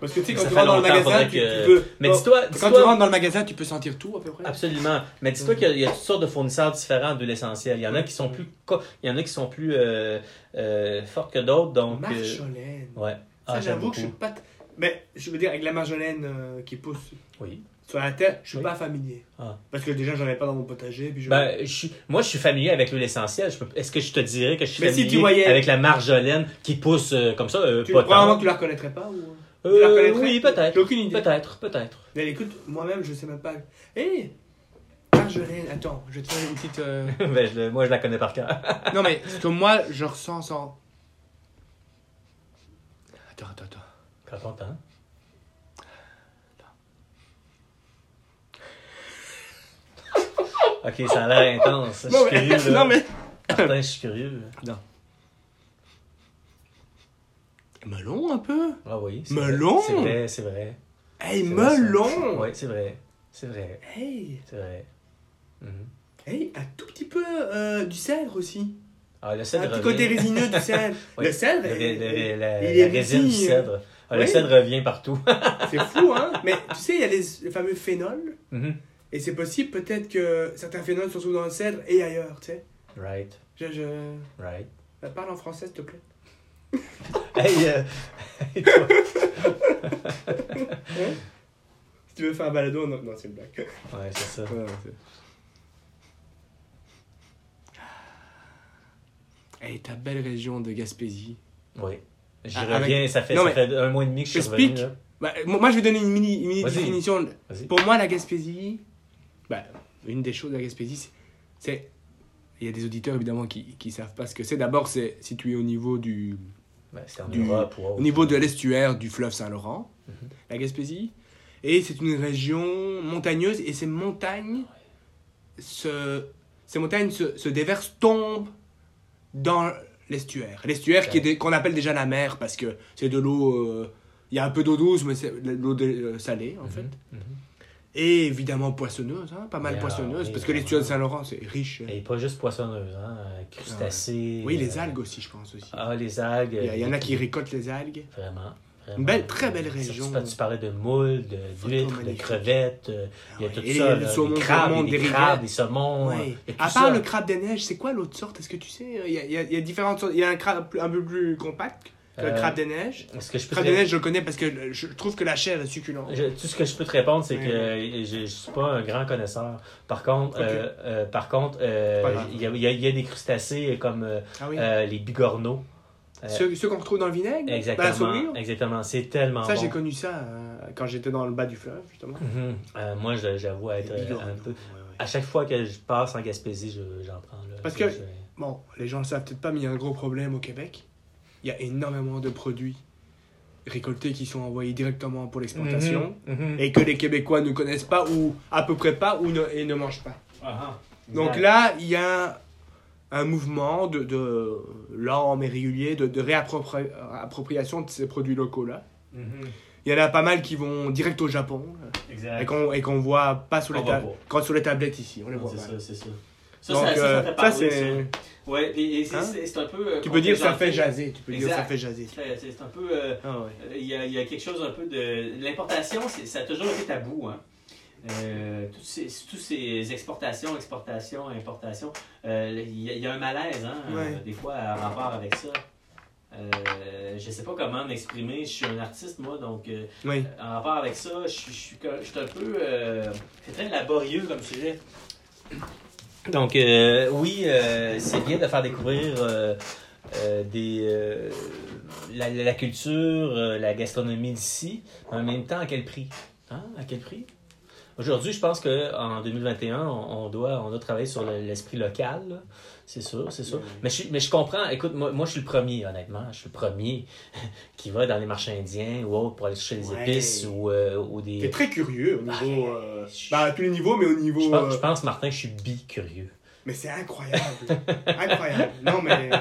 Parce que tu sais, quand tu rentres dans le magasin, tu, que- tu peux. Mais quand- dis-toi, Quand tu rentres dans le magasin, tu peux sentir tout à peu près. absolument. Mais dis-toi qu'il y, a- il y a toutes sortes de fournisseurs différents d'huile essentielle. Il y en a qui sont plus, il y en a qui sont plus euh, euh, fortes que d'autres, donc. euh, Marjolaine. ouais. Ça, Ah, j'avoue que je suis pas. t- Mais je veux dire, avec la marjolaine euh, qui pousse Oui. sur la terre, je suis Oui. pas familier. Ah. Parce que déjà, j'en ai pas dans mon potager. Puis je... Ben, je suis, moi, je suis familier avec l'huile essentielle. Peux- Est-ce que je te dirais que je suis Mais si familier tu voyais- avec la marjolaine qui pousse euh, comme ça, euh, tu, probablement que tu la reconnaîtrais pas ou... Euh, tu la reconnaîtrais oui, peut-être. J'ai aucune idée. Peut-être, peut-être. Mais écoute, moi-même, je sais même pas. Hé Marjolaine, attends, je vais te faire une petite. euh, ben, je- moi, je la connais par cœur. non, mais ce que moi, je ressens sans. Attends, attends, attends. Temps. Ok, ça a l'air intense. Je Non, suis mais. curieux, là. non, mais. Martin, je suis curieux. Melon un peu? Ah oui. c'est Melon? vrai, C'est vrai, c'est vrai. Hey, melon Oui, c'est vrai. C'est vrai. Hey, C'est vrai. Mhm. hey, un tout petit peu euh, du cèdre aussi. Ah, le Un cèdre petit revient. côté résineux du cèdre. Oui. Le cèdre, Le- le- la, il la résine du petit, cèdre. Ah, Le cèdre revient partout. c'est fou, hein Mais tu sais, il y a les, les fameux phénols. Mhm. Et c'est possible peut-être que certains phénols se retrouvent dans le cèdre et ailleurs, tu sais. Right, Je, je... right. Bah, Parle en français, s'il te plaît. Hey, euh, hey, toi. Si tu veux faire un balado, non, non c'est une blague. Ouais, c'est ça. Ouais, Hey, ta belle région de Gaspésie. Oui. J'y Ah, avec- reviens, ça fait, Non, ça mais- fait un mois et demi que je suis Explique. revenu. là. Bah, moi, je vais donner une mini, une mini définition. Pour moi, la Gaspésie, bah, une des choses de la Gaspésie, c'est- c'est. Il y a des auditeurs évidemment qui ne savent pas ce que c'est. D'abord, c'est situé au niveau du, En Du- Europe. wow. au niveau de l'estuaire du fleuve Saint-Laurent, Mhm. la Gaspésie. Et c'est une région montagneuse et ces montagnes, se, ces montagnes se, se déversent, tombent dans l'estuaire. L'estuaire qui est des- qu'on appelle déjà la mer parce que c'est de l'eau. euh, Il y a un peu d'eau douce, mais c'est de l'eau euh, salée en Mhm, fait. mhm. Et évidemment poissonneuse, hein, pas mal poissonneuse, oui, parce que vraiment. l'estuaire de Saint-Laurent c'est riche. Et pas juste poissonneuse, hein. Crustacés. Oui, les euh, algues aussi, je pense aussi. Ah, les algues. Il y, a- il y en a qui récoltent les algues. Vraiment. vraiment. Une belle- très belle Surtout, région. Tu, tu parlais de moules, de- d'huîtres, de magnifique. crevettes. euh, Il y a Ouais. tout Et ça. le là, saumon des qui crabes, des, crabes, des saumons. Ouais. euh, À part ça. le crabe des neiges, c'est quoi l'autre sorte? Est-ce que tu sais Il y a, il y différentes sortes. Il y a un crabe un peu plus compact? Le Euh, crabe des neiges. Que je Le peux crabe te des neiges, je le connais parce que je trouve que la chair est succulente. Je- tout ce que je peux te répondre, c'est que euh, je, je suis pas un grand connaisseur. Par contre, euh, euh, par contre, il y, a, il y a- il y a des crustacés comme Ah oui. les bigorneaux. Ceux, ceux qu'on retrouve dans le vinaigre? Dans la exactement, exactement. C'est tellement Ça, bon. j'ai connu ça quand j'étais dans le bas du fleuve, justement. Mhm. Moi, je- j'avoue être un peu. ouais, ouais. À chaque fois que je passe en Gaspésie, je- j'en prends. Là. Parce Je- que- je- Bon, les gens le savent peut-être pas, mais il y a un gros problème au Québec. Il y a énormément de produits récoltés qui sont envoyés directement pour l'exportation Mhm, mhm. et que les Québécois ne connaissent pas ou à peu près pas ou ne, et ne mangent pas. Ah, ah. Donc là, il y a un mouvement de, de lent mais régulier de, de réappropriation de ces produits locaux-là. Mhm. Il y en a pas mal qui vont direct au Japon et Exact. qu'on et qu'on voit pas sur les, ta- quand sur les tablettes ici. On les Non, voit C'est pas. ça, c'est ça. Ça, Donc, ça, ça, ça euh, fait c'est. Ouais, et, c'est Hein? un peu. euh, Tu peux dire ça fait jaser. Tu peux dire ça Exact. fait jaser. C'est c'est un peu. euh, Ah ouais. Il y, a, y a quelque chose un peu de. L'importation, c'est- ça a toujours été tabou. Hein. Euh, toutes ces, toutes ces exportations, exportations, importations, euh, il y, a- il y a un malaise, hein, Ouais. des fois, en rapport avec ça. Euh, je sais pas comment m'exprimer. Je suis un artiste, moi, donc euh, Oui. en rapport avec ça, je, suis- je, suis, co- je suis un peu. euh, c'est très laborieux comme sujet. Donc, euh, oui, euh, c'est bien de faire découvrir euh, euh, des, euh, la, la culture, euh, la gastronomie d'ici, mais en même temps, à quel prix? Hein? À quel prix? Aujourd'hui, je pense qu'en 2021, on, on doit, on doit travailler sur le- l'esprit local. C'est sûr, c'est sûr. Mais, je, mais je comprends. Écoute, moi, moi, je suis le premier, honnêtement. Je suis le premier qui va dans les marchés indiens ou autre pour aller chercher des Ouais. épices ou, euh, ou des. T'es très curieux au niveau. Ah, euh, je- à tous les niveaux, mais au niveau. Je pense, euh, je pense, Martin, que je suis bi-curieux. Mais c'est incroyable. incroyable. Non, mais.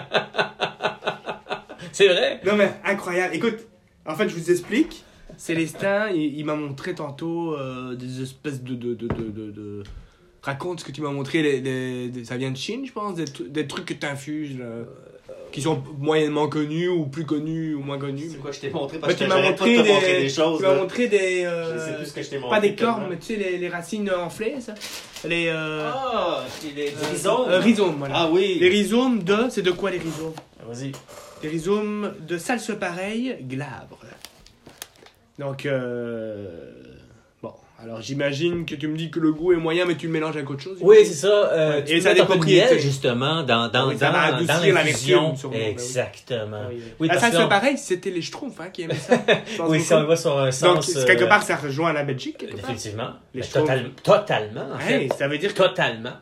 C'est vrai? Non, mais incroyable. Écoute, en fait, je vous explique. Célestin, il, il m'a montré tantôt euh, des espèces de. de, de, de, de- de- Raconte ce que tu m'as montré. Les, les- ça vient de Chine, je pense. Des, des trucs que tu infuses. qui sont moyennement connus ou plus connus ou moins connus. C'est quoi, je t'ai montré parce tu que m'as pas de montré montrer des, des choses. tu m'as là. montré des. euh, Je sais plus ce que je t'ai montré. pas des cornes, mais tu sais, les, les racines enflées, ça. Les. Euh, Ah, les euh, rhizomes. euh, rhizomes, voilà. Ah oui. Les rhizomes de. C'est de quoi les rhizomes? Vas-y. Des rhizomes de salse pareil, glabre. Donc, euh... Bon, alors j'imagine que tu me dis que le goût est moyen, mais tu le mélanges avec autre chose. Oui, c'est ça. euh, tu Et peux ça des propriétés. justement, dans, dans, Oui, ça dans, la sûrement, ben oui. Exactement. Oui, Oui, parce salse que là, on- pareil, c'était les schtroumpfs hein, qui aimaient ça. Oui, on va sur un Donc, sens... c'est- quelque euh, part, ça rejoint la Belgique, quelque part. Effectivement. Les Ben, total- totalement, en Hey, ça veut dire que... Totalement.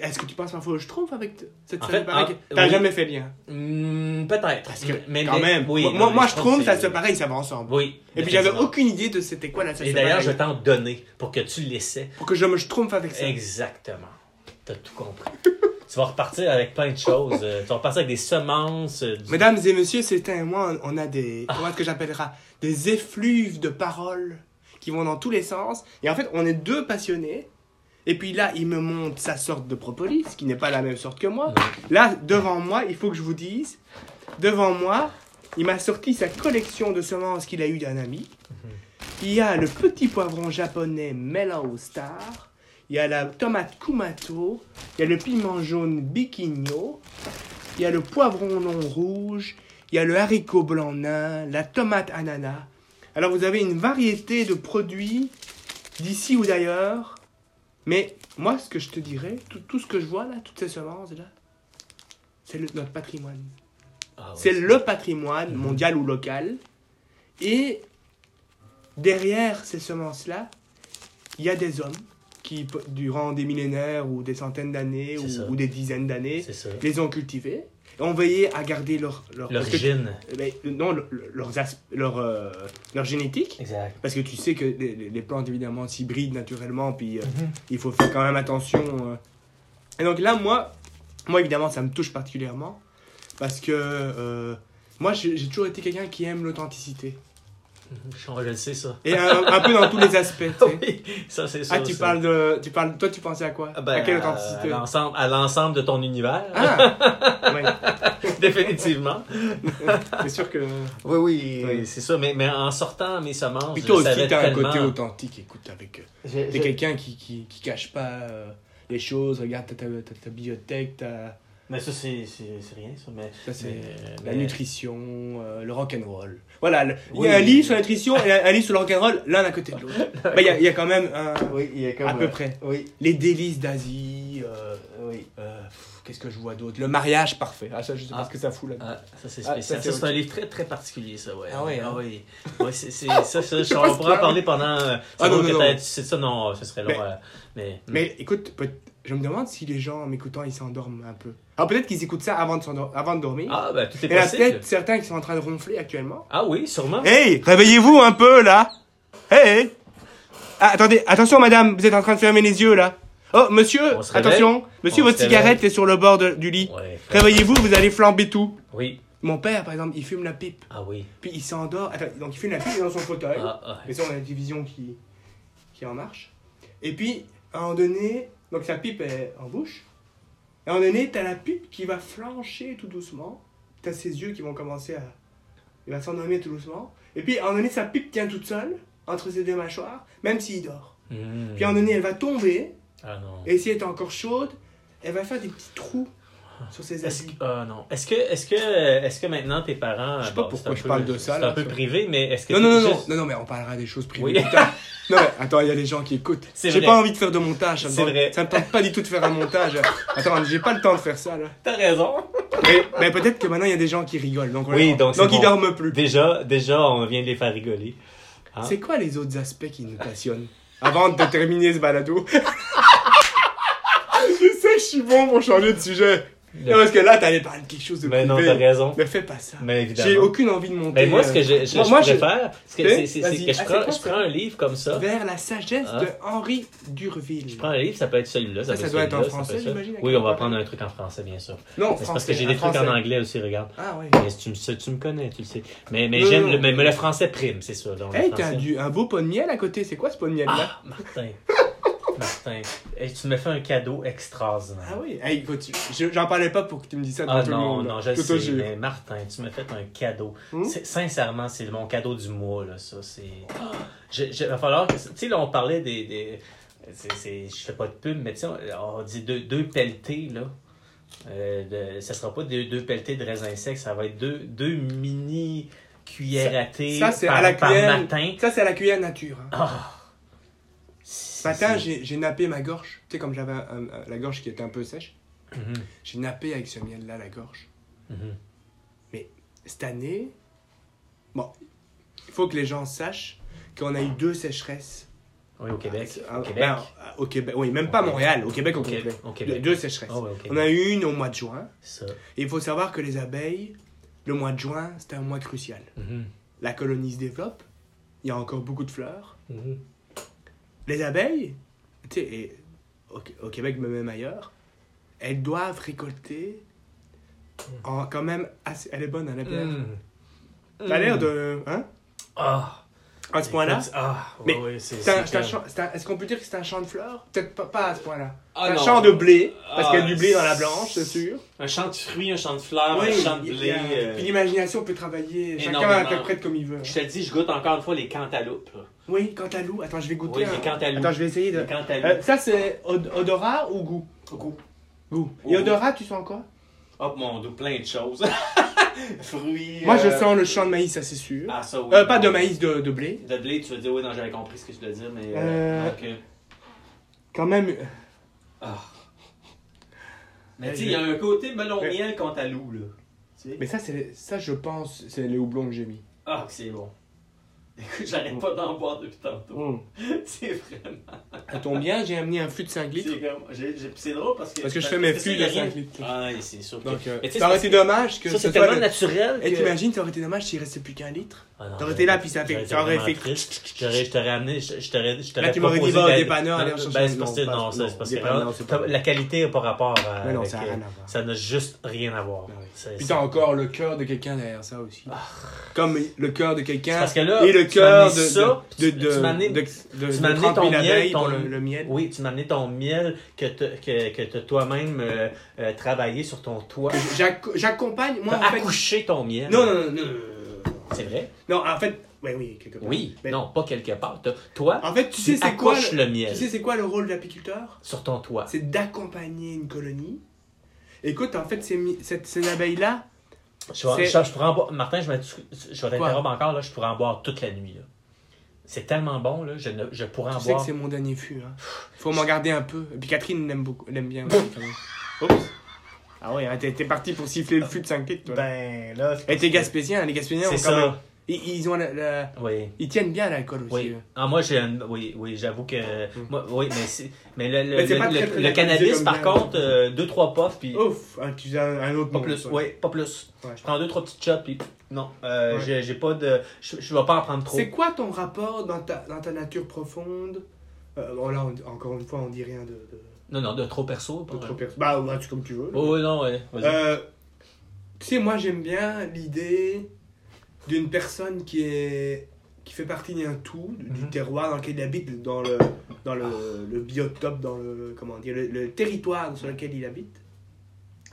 Est-ce que tu penses parfois au schtroumpf avec cette pareil ah, que- T'as oui. jamais fait le lien. Hmm, Peut-être. Parce que, Mais quand même, Oui, moi, non, moi, je que salse c'est- pareil, ça va ensemble. Oui. Et puis j'avais aucune idée de c'était quoi la salse Et d'ailleurs, je t'en donner pour que tu l'essaies. Pour que je me schtroumpf avec ça. Exactement. T'as tout compris. tu vas repartir avec plein de choses. Euh, tu vas repartir avec des semences. euh, du- Mesdames et messieurs, c'est et moi, on a des, comment est-ce que j'appellerai, des effluves de paroles qui vont dans tous les sens. Et en fait, on est deux passionnés. Et puis là, il me montre sa sorte de propolis, qui n'est pas la même sorte que moi. Là, devant moi, il faut que je vous dise, devant moi, il m'a sorti sa collection de semences qu'il a eu d'un ami. Il y a le petit poivron japonais Mellow Star. Il y a la tomate Kumato. Il y a le piment jaune Bikigno. Il y a le poivron long rouge. Il y a le haricot blanc nain. La tomate ananas. Alors vous avez une variété de produits d'ici ou d'ailleurs. Mais moi, ce que je te dirais, tout, tout ce que je vois là, toutes ces semences là, c'est notre patrimoine. Ah C'est le patrimoine mondial ou local. Et derrière ces semences-là, il y a des hommes qui, durant des millénaires ou des centaines d'années ou, ou des dizaines d'années, les ont cultivés ont veillé à garder leur... leur non, as- leur, euh, leur génétique. Exact. Parce que tu sais que les, les- plantes, évidemment, s'hybrident naturellement, puis euh, Mhm. il faut faire quand même attention. euh. Et donc là, moi, moi, évidemment, ça me touche particulièrement, parce que euh, moi, j'ai toujours été quelqu'un qui aime l'authenticité. Je le sais, ça. Et un, un peu dans tous les aspects. tu sais. Oui, ça, c'est ça. Ah, tu ça. parles de... Tu parles, toi, tu pensais à quoi? Ah, ben, À quelle authenticité? À l'ensemble, à l'ensemble de ton univers. Ah ouais, Définitivement. C'est sûr que... Oui, oui, Oui. c'est ça. Mais, mais en sortant mes semences, Puis toi aussi, t'as un tellement... côté authentique, écoute, avec... euh, T'es quelqu'un qui, qui, qui cache pas euh, les choses, regarde ta, ta, ta, ta bibliothèque, ta, Mais ça, c'est c'est- c'est rien, ça. Mais, ça, c'est mais- la mais- nutrition, euh, le rock'n'roll. Voilà, le- il Oui. y a un livre sur la nutrition et un, un livre sur le rock'n'roll, l'un à côté de l'autre. Ben, Il y, a, il y a quand même un, Oui, il y a comme... à peu près. Oui, Les délices d'Asie, euh, oui. euh, qu'est-ce que je vois d'autre? Le mariage parfait. Ah, ça, je sais pas Ah. ce que ça fout là. Ah, ça c'est Ah, spécial. c'est ça, c'est un livre très très particulier, ça, ouais. Ah ouais, Ah hein? oui. Ouais, c'est ça, ça, je- on ce pourra en parler pendant. euh, Ah, non, non, non. C'est ça, non, ce serait long. Mais- euh, Mais, Mais écoute, je me demande si les gens en m'écoutant, ils s'endorment un peu. Alors peut-être qu'ils écoutent ça avant de, avant de dormir. Ah, ben, tout est Il y a possible. peut-être certains qui sont en train de ronfler actuellement. Ah oui, sûrement. Hey, réveillez-vous un peu là. Hey. Ah, attendez, attention madame, vous êtes en train de fermer les yeux là. Oh, monsieur, On se réveille. attention, monsieur, On votre se cigarette est sur le bord de- du lit. Ouais. Réveillez-vous, vous allez flamber tout. Oui. Mon père, par exemple, il fume la pipe. Ah oui. Puis il s'endort. Attends, donc il fume la pipe dans son fauteuil. Ah. Et ça, on a la division qui, qui est en marche. Et puis, à un moment donné, donc sa pipe est en bouche. Et à un moment donné, t'as la pipe qui va flancher tout doucement. T'as ses yeux qui vont commencer à. Il va s'endormir tout doucement. Et puis, à un moment donné, sa pipe tient toute seule, entre ses deux mâchoires, même s'il dort. Hmm. Puis, à un moment donné, elle va tomber. Ah non. Et si elle est encore chaude, elle va faire des petits trous sur ses Est-ce habits. que, ah non. Est-ce que, est-ce que, est-ce que maintenant tes parents. Je sais pas bon, pourquoi je peu- parle de ça, C'est un peu ça. privé, mais est-ce que. Non, non, non, non, juste- non, non, mais on parlera des choses privées. Oui. Non, mais attends, il y a des gens qui écoutent. C'est J'ai pas envie de faire de montage. Ça me, C'est tente- vrai. ça me tente pas du tout de faire un montage. Attends, j'ai pas le temps de faire ça, là. T'as raison. Mais, mais peut-être que maintenant, il y a des gens qui rigolent. Donc, Oui, on- donc donc ils dorment plus. Déjà, déjà, on vient de les faire rigoler. Hein? C'est quoi les autres aspects qui nous passionnent Avant de terminer ce balado? je sais que je suis bon pour changer de sujet. Non, parce que là, t'allais parler de quelque chose de Mais non, t'as raison. Mais fais pas ça. Mais évidemment. J'ai aucune envie de monter. Mais moi, ce que euh, je, je, moi- je moi, je- préfère, c'est que, c'est- que je, Ah, prends, je ça? un livre comme ça. Vers la sagesse Hein? de Henri Durville. Je prends un livre, ça peut être celui-là. Ça, ça être doit être en ça français, ça. j'imagine, Oui, on va prendre un truc en français, bien sûr. Non, C'est parce que j'ai des trucs en anglais aussi, regarde. Ah ouais. Mais tu, me- tu me connais, tu le sais. Mais, mais j'aime le, mais, le français prime, c'est ça. Hey, t'as un beau pot de miel à côté. C'est quoi ce pot de miel là Ah, Martin. Martin. Hey, tu me fais un cadeau extraordinaire. Ah oui. Hey, écoute, je- j'en parlais pas pour que tu me dises ça dans Ah tout le non, monde. non, là. je le Tout sais, mais Martin, tu m'as fait un cadeau. Hmm? Sincèrement, c'est mon cadeau du mois, là, ça. Je- va falloir que... Tu sais, là, on parlait des... des c'est, je fais pas de pub, mais tu sais, on, on dit deux, deux pelletés, là. Euh, de, ça sera pas deux, deux pelletés de raisin sec, ça va être deux, deux mini cuillères à thé Ça, c'est par, à la par cuillère. matin. Ça, c'est à la cuillère nature. hein. Ah! Matin, j'ai nappé ma gorge. Tu sais, comme j'avais la gorge qui était un peu sèche, Mhm, j'ai nappé avec ce miel-là la gorge. mhm. Cette année, bon, il faut que les gens sachent qu'on a eu deux sécheresses. Oui, au Québec. Ah, Au Québec. ben, au Québec, oui, même pas à Montréal, au Québec, au Québec, au Québec. Deux, sécheresses. Ah ouais. On a eu une au mois de juin. Ça. Et il faut savoir que les abeilles, le mois de juin, c'était un mois crucial. Mhm, La colonie se développe, il y a encore beaucoup de fleurs. Les abeilles, tu sais, et au, au Québec, mais même ailleurs, elles doivent récolter en quand même assez... Elle est bonne, hein, la bière. Mm. T'as l'air de... Hein? Ah. À ce point-là Ah, Mais ouais, ouais, c'est. Est-ce qu'on peut dire que c'est un champ de fleurs? Peut-être pas, pas à ce point-là. Ah, c'est un non. champ de blé, parce Ah, qu'il y a du blé dans la blanche, c'est sûr. Un champ de fruits, un champ de fleurs, Oui, un champ de blé. a- euh, Puis l'imagination peut travailler, chacun interprète comme il veut. Je te le dis, je goûte encore une fois les cantaloupes. Oui, cantalou. Attends, je vais goûter. Oui, les cantaloupes. Attends, je vais essayer de... Les cantaloupes. Euh, ça, c'est od- odorat ou goût? Goût. Goût. Et odorat, tu sens quoi? Hop, mon dos, plein de choses. fruits. Moi, je euh, sens le champ de maïs, ça c'est sûr. Ah, ça, oui. Euh, pas de maïs, de, de blé. De blé, tu veux dire, oui, non, j'avais compris ce que tu voulais dire, mais. Euh, Euh... Quand même... ah. Mais tu sais, il y a un côté melon-miel cantalou, là. Tu sais? Mais ça, c'est les- ça, je pense, c'est les houblons que j'ai mis. Ah, c'est bon. Écoute, j'arrête pas d'en boire depuis tantôt. Mm. C'est vraiment. Ça tombe bien, j'ai amené un fût de 5 litres. C'est comme. drôle parce que. Parce que je fais mes a de rien- 5 litres. Ah, c'est sûr. que- Donc, euh, ça aurait été dommage que Ça, ce c'est tellement le- naturel. Et que- t'imagines, ça aurait été dommage s'il restait plus qu'un litre? Ah T'aurais été là, puis ça fait- vraiment fait- Je t'aurais amené, je t'aurais, je t'aurais tu m'aurais dit, va au dépanneur, aller Non, chercher ben, non, non, c'est parce que la qualité n'a pas rapport à. Non, ça n'a euh, rien à voir. Ça n'a juste rien à voir. Ah Puis t'as encore le cœur de quelqu'un derrière ça aussi. Comme le cœur de quelqu'un parce que là, et le cœur de, ça, de, de, tu- m'as amené- de, de, tu m'as amené 30 000 ton miel, ton- le, le miel. Oui, tu m'as amené ton miel que tu que, que t'as toi-même euh, euh, travaillé sur ton toit. J'acc- J'accompagne, moi en fait... accouché ton miel. Non, non, non, non, C'est vrai? non, en fait, oui, oui, quelque part. Oui. Mais- Non, pas quelque part. Toi, En fait, tu tu sais c'est quoi, le, le miel tu sais c'est quoi le rôle de l'apiculteur sur ton toit. C'est d'accompagner une colonie. Écoute, en fait, ces, cette- ces abeilles-là, Je, je- je pourrais en boire- Martin, je, vais- je vais t'interrompre encore, là, je pourrais en boire toute la nuit. là. C'est tellement bon, là, je, ne- je pourrais en tu sais que boire. c'est mon dernier fût. Hein. Faut m'en garder un peu. Et puis Catherine l'aime beaucoup, l'aime bien aussi, quand même. Oups. Ah ouais, hein, t'es parti pour siffler le fût de 5 litres, toi. Ben, là. Et t'es gaspésien, les gaspésiens ont quand même... Ils, ils ont la- Oui. Ils tiennent bien à l'alcool aussi. Oui. Ah, moi, j'ai un- Oui, oui j'avoue que. Moi, oui, mais, mais le, le, Mais le- très, le- très le cannabis, par contre, euh, deux, trois puffs, puis. Ouf, tu as un autre Pas plus, oui, pas plus. Ouais. Je prends deux, trois petites shots, puis non, euh, Ouais. j'ai, pas de. Je, je vais pas en prendre trop. C'est quoi ton rapport dans ta, dans ta nature profonde? Euh, bon, là, on- encore une fois, on dit rien de, de, Non, non, de trop perso. de trop perso. Bah, ouais, tu comme tu veux. Oh, oui, non, ouais. Euh, tu sais, moi j'aime bien l'idée d'une personne qui est qui fait partie d'un tout, du du Mhm. terroir dans lequel il habite, dans le dans le, le biotope, dans le comment dire, le, le territoire sur lequel il habite.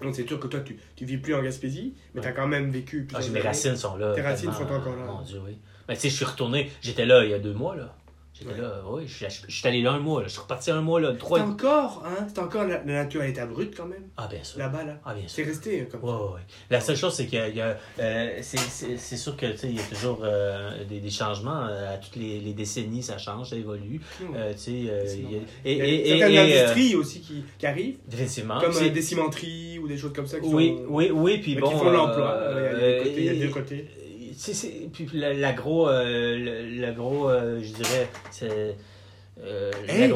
Donc c'est sûr que toi tu, tu vis plus en Gaspésie, mais Ouais. tu as quand même vécu Ah, mes racines sont là. Tes racines sont encore là. Mon Dieu, oui. Mais tu sais, je suis retourné. J'étais là il y a deux mois, là. J'étais Ouais. là, oui. Je suis- je suis allé là un mois, là. Je suis reparti un mois, là. C'est Trois. encore, hein, c'est encore la, la nature à l'état brut quand même, Ah, bien sûr. là-bas là. Ah, bien C'est sûr. resté euh, comme Ouais, ouais, ouais. La seule chose, c'est qu'il y a. euh, c'est- c'est c'est sûr que, tu sais, il y a toujours euh, des, des changements. euh, À toutes les, les décennies, ça change, ça évolue. ça. Euh, tu sais, euh, C'est il y a- et, Il y a et, et, certaines et, euh, industries aussi qui, qui arrivent, définitivement. comme C'est- des cimenteries ou des choses comme ça qui oui, sont... oui, oui, puis mais bon. qui font l'emploi. il, y a des côtés, c'est- puis la- l'agro, euh, le- euh, je dirais, c'est euh, Hey!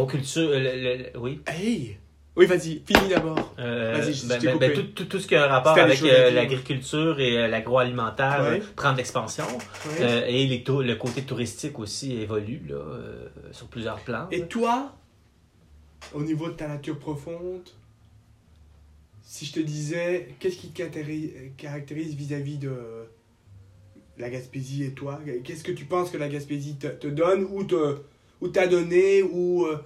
le- oui. Hey Oui, vas-y, finis d'abord. Euh, Vas-y, je- ben- ben- ben, tout, tout, tout ce qui a un rapport avec l'agriculture et l'agroalimentaire Ouais. prend de l'expansion. Ouais. Et les le côté touristique aussi évolue là, sur plusieurs plans. Et toi, au niveau de ta nature profonde, si je te disais, qu'est-ce qui te caractérise- caractérise vis-à-vis de la Gaspésie et toi Qu'est-ce que tu penses que la Gaspésie te, te donne ou te ou t'a donné ou euh,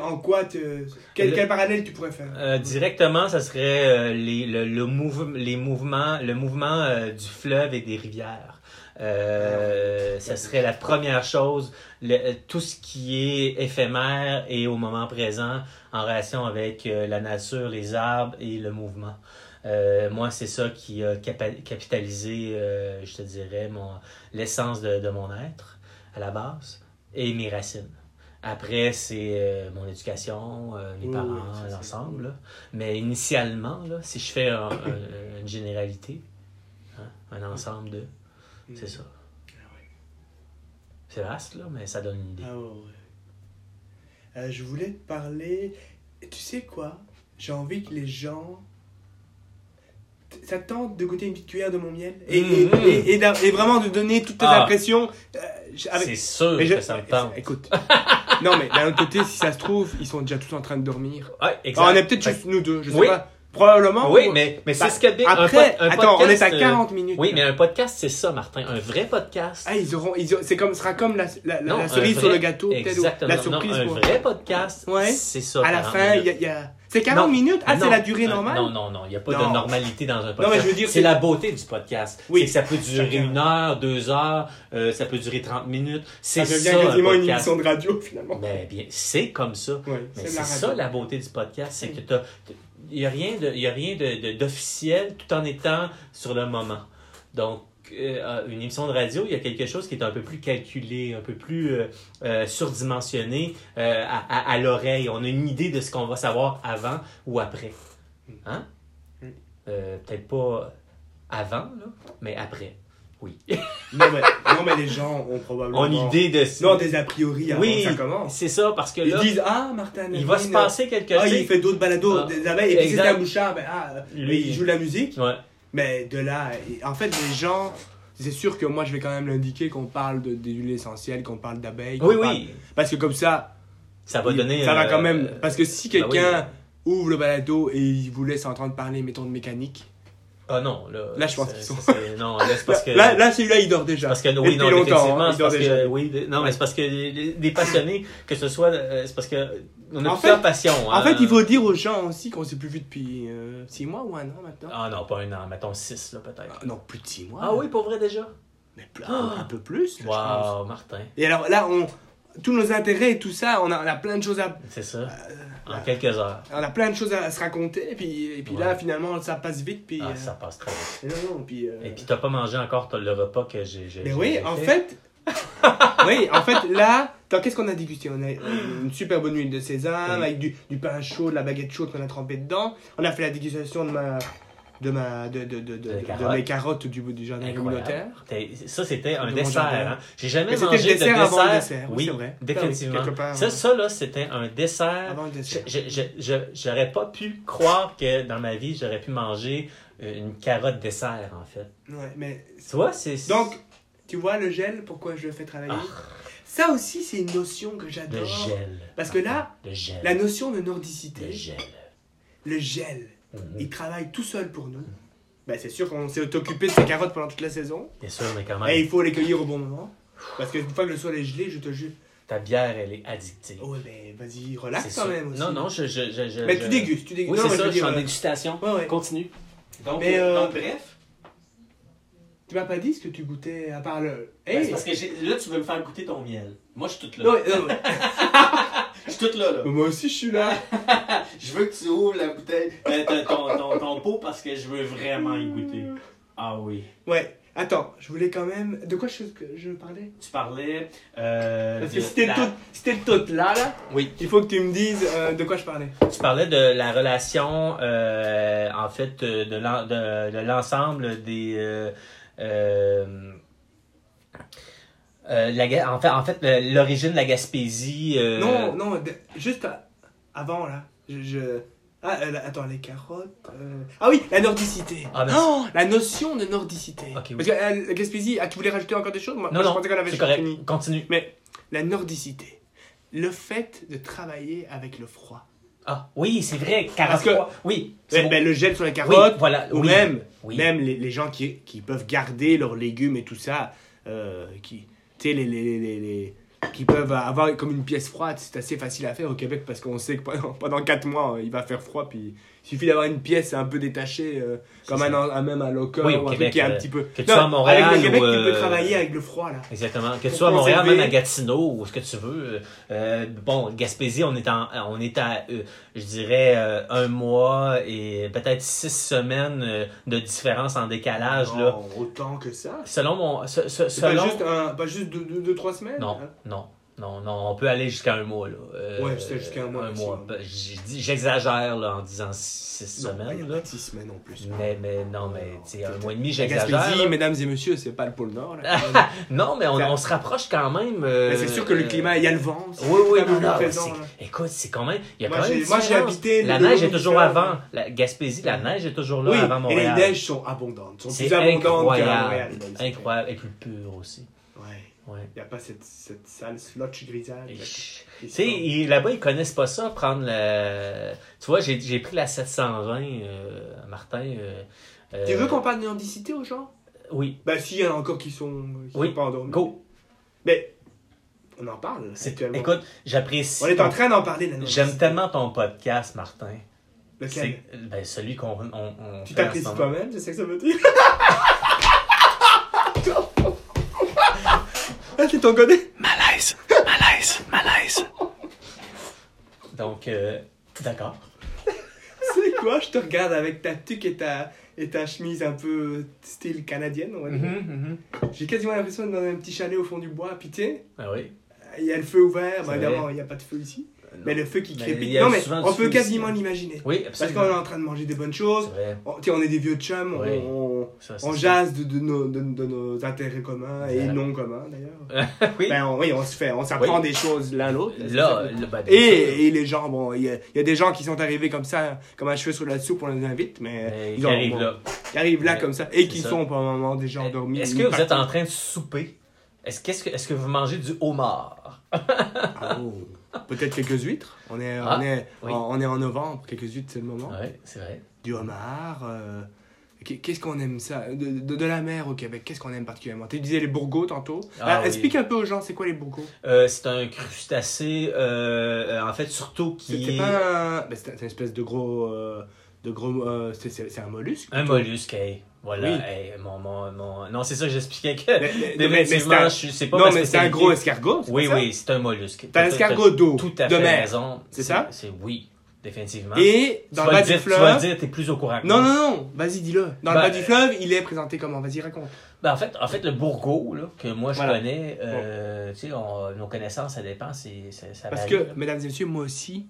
en quoi te, quel, Le- quel parallèle tu pourrais faire? Euh, directement, ça serait euh, les, le, le mouve- les mouvements, le mouvement du fleuve et des rivières. Euh, ça serait la première chose, le- tout ce qui est éphémère et au moment présent en relation avec euh, la nature, les arbres et le mouvement. Euh, moi, c'est ça qui a capitalisé, euh, je te dirais, mon l'essence de, de mon être à la base et mes racines. Après, c'est euh, mon éducation, mes Oui, parents, oui, l'ensemble. là. Mais initialement, là, si je fais un- un- une généralité, hein, un ensemble de... C'est ça. C'est vaste, là, mais ça donne une idée. Ah ouais, je voulais te parler. Tu sais quoi? J'ai envie que les gens. Ça te tente de goûter une petite cuillère de mon miel et, et- Mhm. et, et d'a- et vraiment de donner toutes tes Ah. impressions euh, avec- C'est sûr je- que ça me tente. Écoute, non, mais d'un autre côté, si ça se trouve, ils sont déjà tous en train de dormir. Ouais, exact. Alors, on est peut-être juste nous deux, je sais Oui. pas. Probablement. Oui, ou- mais, mais c'est Bah, ce que dit. Après, un, un attends, on est à euh, 40 minutes. Oui, mais un podcast, c'est ça, Martin. Un vrai podcast. Ah, ils auront, ils auront- c'est comme, ce sera comme la, la, Non, un cerise vrai- sur le gâteau, peut-être, ou Exactement. la Non, surprise. un pour- vrai podcast, Ouais. c'est ça. À la 40 fin, y a, il y a- C'est 40 Non. minutes? Ah, c'est Non. la durée Euh, normale? Non, non, non. Il n'y a pas Non. de normalité dans un podcast. mais je veux dire, c'est la beauté du podcast. Oui. C'est que ça peut durer Chacun. une heure, deux heures, euh, ça peut durer 30 minutes. C'est Ça devient un quasiment une émission de radio, finalement. Mais bien, c'est comme ça. Mais c'est ça la beauté du podcast, c'est que t'as- il n'y a rien de, il y a rien de, de- d'officiel tout en étant sur le moment. Donc, une émission de radio, il y a quelque chose qui est un peu plus calculé, un peu plus euh, euh, surdimensionné euh, à, à- à l'oreille. On a une idée de ce qu'on va savoir avant ou après. Hein? Mm. Euh, peut-être pas avant, là, mais après. Oui. Non mais, non, mais les gens ont probablement. On a une idée de Non, des a priori avant Oui, que ça commence. c'est ça, parce que Ils là, disent Ah, Martin. il va se passer quelque Ah, chose. il fait d'autres balados, Ah, des abeilles, et puis c'est un bouchard, ben, ah, Lui, mais il joue de la musique. Ouais. Mais de là, en fait, les gens, c'est sûr que moi, je vais quand même l'indiquer qu'on parle de- des huiles essentielles, qu'on parle d'abeilles. Oui, parle- oui. Parce que comme ça, Ça va donner. ça va euh, quand même. Parce que si bah oui. quelqu'un ouvre le balado et il vous laisse entendre parler, mettons, de mécanique. Ah non, là. Là, je pense qu'ils sont- c'est- Non, là, c'est parce que. Là, là celui-là, il dort déjà. Parce que, oui, non, effectivement, hein, c'est parce déjà. que, oui, non, mais c'est parce que des passionnés, que ce soit, euh, c'est parce que, on a En plusieurs fait- passions. En hein. fait, il faut dire aux gens aussi qu'on s'est plus vu depuis 6 mois ou un an maintenant. Ah non, pas un an, mettons 6, là, peut-être. Ah, non, plus de 6 mois. Ah oui, pour vrai déjà? Mais un, peu plus. Wow, Martin, Et alors là, on, tous nos intérêts et tout ça, on a, on a plein de choses à, c'est ça. Euh, En quelques heures. on a plein de choses à se raconter. Et puis, et puis là, finalement, ça passe vite. Puis, Ah, euh, ça passe très vite. non, non, puis, euh, Et puis, t'as pas mangé encore le repas que j'ai. Mais oui, en fait? oui, en fait, là, qu'est-ce qu'on a dégusté? On a une super bonne huile de sésame Oui. avec du, du pain chaud, de la baguette chaude qu'on a trempé dedans. On a fait la dégustation de ma. De, ma, de, de, de, de, de mes carottes du, du jardin communautaire. Ça, c'était un De dessert. Hein. J'ai jamais mangé le dessert de avant le dessert. oui, vrai. définitivement. Quelque part, ça, ça, là, c'était un dessert. Avant le dessert. J'aurais pas pu croire que dans ma vie, j'aurais pu manger euh, une carotte dessert, en fait. Ouais, mais. Tu vois, c'est. Donc, tu vois le gel, pourquoi je le fais travailler? Ah. Ça aussi, c'est une notion que Le j'adore. gel. Parce que là, Le. La notion de nordicité, Le gel. le gel. Il travaille tout seul pour nous. Ben, c'est sûr qu'on s'est occupé de ces carottes pendant toute la saison. Bien sûr, mais quand Et même, il faut les cueillir au bon moment. Parce qu'une fois que le sol est gelé, je te jure. ta bière, elle est addictive. Oh, mais vas-y, relax quand sûr. même aussi. Non, non, je. je, je, je- Mais je- tu dégustes, tu dégustes. Oui, Non, c'est mais ça, je suis en euh, dégustation. Ouais, ouais. Continue. Donc, Mais, euh, donc, bref. Tu m'as pas dit ce que tu goûtais à part le. Ben, Hey parce que là, tu veux me faire goûter ton miel. Moi, je suis toute là. Non, non, Je suis toute là, là. Moi aussi, je suis là. Je veux que tu ouvres la bouteille, euh, ton, ton, ton, pot parce que je veux vraiment y goûter. Ah oui. Ouais. Attends, je voulais quand même. De quoi je, je parlais? Tu parlais. Euh, Parce que si t'es la- tout, tout là, là, Oui. il faut que tu me dises euh, de quoi je parlais. Tu parlais de la relation, euh, en fait, de l'ensemble des. Euh, la en fait, en fait l'origine de la Gaspésie. euh, Non, non, de- juste avant là. Je, je- Ah, euh, attends, les carottes. Ah oui, la nordicité. Ah. Oh, la notion de nordicité. Oui. Parce que la Gaspésie, ah, tu voulais rajouter encore des choses? Moi, Non, moi, je non, pensais qu'on avait fini. Continue. Mais la nordicité, le fait de travailler avec le froid. Ah, oui, c'est vrai. Parce que- 43. Oui. Ben, ben, le gel sur les Oui, carottes, voilà. ou oui. même, même les, les gens qui, qui peuvent garder leurs légumes et tout ça, qui, qui peuvent avoir comme une pièce froide, c'est assez facile à faire au Québec parce qu'on sait que pendant, pendant 4 mois, il va faire froid, puis il suffit d'avoir une pièce un peu détachée, euh, comme un, un- même un locker Oui, ou un truc Québec, qui est un euh, petit peu... que tu sois à Montréal Avec le Québec, ou, tu peux euh, travailler avec le froid, là. Exactement. Que tu sois à Montréal, même à Gatineau, ou ce que tu veux. euh, bon, Gaspésie, on est, en, on est à, je dirais, euh, un mois et peut-être six semaines de différence en décalage. Là. Non, autant que ça. Selon mon. se- se- C'est pas selon... juste, un, pas juste deux, deux, deux, trois semaines Non, hein? non. Non, non, on peut aller jusqu'à un mois. Là. Euh, Ouais, c'est jusqu'à un mois Un maximum. mois. Ben, J'exagère là, en disant six Non, semaines. Là. pas six semaines en plus. Mais, mais non, mais tu un mois et demi, j'exagère. Gaspésie, mesdames et messieurs, c'est pas le pôle Nord. là. Non, mais on, se rapproche quand même. euh, Mais c'est sûr que le climat, il y a le vent. Oui, oui, non, non, présent, là. Écoute, c'est quand même. Il y a Moi, quand même j'ai- habité La neige est toujours avant. La Gaspésie, la neige est toujours là Oui, avant et les Montréal. neiges sont abondantes. Sont C'est plus abondantes qu'à incroyable. Montréal. Et plus pur aussi. vrai. Ouais. Il n'y a pas cette, cette sale slotch qui Tu sais, ils- là-bas, ils connaissent pas ça, prendre le. Tu vois, j'ai pris la 720 euh, Martin. euh, euh, Tu veux qu'on parle de nordicité aux gens? Oui, Bah si, il y en a encore qui sont, qui Oui, sont pas endormis. go. Mais on en parle actuellement. Écoute, j'apprécie. on est en train d'en parler la. J'aime tellement ton podcast, Martin. Lequel? Ben, celui qu'on on, on Tu t'apprécies toi-même, c'est ça que ça veut dire? Ah, c'est ton connaît Malaise, malaise, malaise. Donc, euh, d'accord. C'est quoi? Je te regarde avec ta tuque et ta, et ta chemise un peu style canadienne, on va dire. Mhm, mhm. J'ai quasiment l'impression d'être dans un petit chalet au fond du bois. Puis tu sais, Ah oui. il y a le feu ouvert. Bah, évidemment, il n'y a pas de feu ici. Mais le feu qui crépite. Non, mais on peut quasiment ici. l'imaginer. Oui, Parce absolument. qu'on est en train de manger des bonnes choses. On, tu sais, on est des vieux chums, on- Oui. on, Ça, jase de, de nos, de, de nos intérêts communs et non communs d'ailleurs. oui. Ben, on, oui, on se fait, on s'apprend des choses l'un l'autre. là, là. Et, et les gens, bon, il y, y a des gens qui sont arrivés comme ça, comme un cheveu sur la soupe, on les invite, mais, Mais ils qui ont- arrive bon, là. qui arrivent là comme ça et qui sont pour le moment déjà endormis. Est-ce que vous êtes en train de souper? Est-ce que, que vous mangez du homard? Ah, oh. Peut-être quelques huîtres. On est, Ah, on, est, oui. en, on est en novembre, quelques huîtres c'est le moment. Oui, c'est vrai. Du homard. euh, qu'est- Qu'est-ce qu'on aime ça? De, de, de la mer au Québec, qu'est-ce qu'on aime particulièrement? Tu disais les bourgots tantôt. Ah, Ah, oui. Explique un peu aux gens, c'est quoi les bourgots Euh, c'est un crustacé, euh, en fait, surtout qui C'était est pas un... ben, c'est c'est une espèce de gros... de gros c'est- c'est c'est un mollusque un mollusque. hey. Voilà. Oui. hey, mon, mon, mon- Non, c'est ça que j'expliquais que. Mais- c'est c'est pas Non, ma mais c'est un gros escargot. c'est Oui, oui, c'est un mollusque. T'as un escargot d'eau, Tout à de fait mer. raison. C'est ça? C'est oui, définitivement. Et dans le bas du Tu vas le fleuve... dire, t'es plus au courant. Non, non, non, vas-y, dis-le. Dans Ben, le bas du fleuve, il est présenté comment? Vas-y, raconte. Ben, en, fait, en fait, le bourgot, là, que moi je Voilà. connais, euh, tu sais, nos connaissances, ça dépend. c'est c'est- ça Parce varie, que, là. mesdames et messieurs, moi aussi,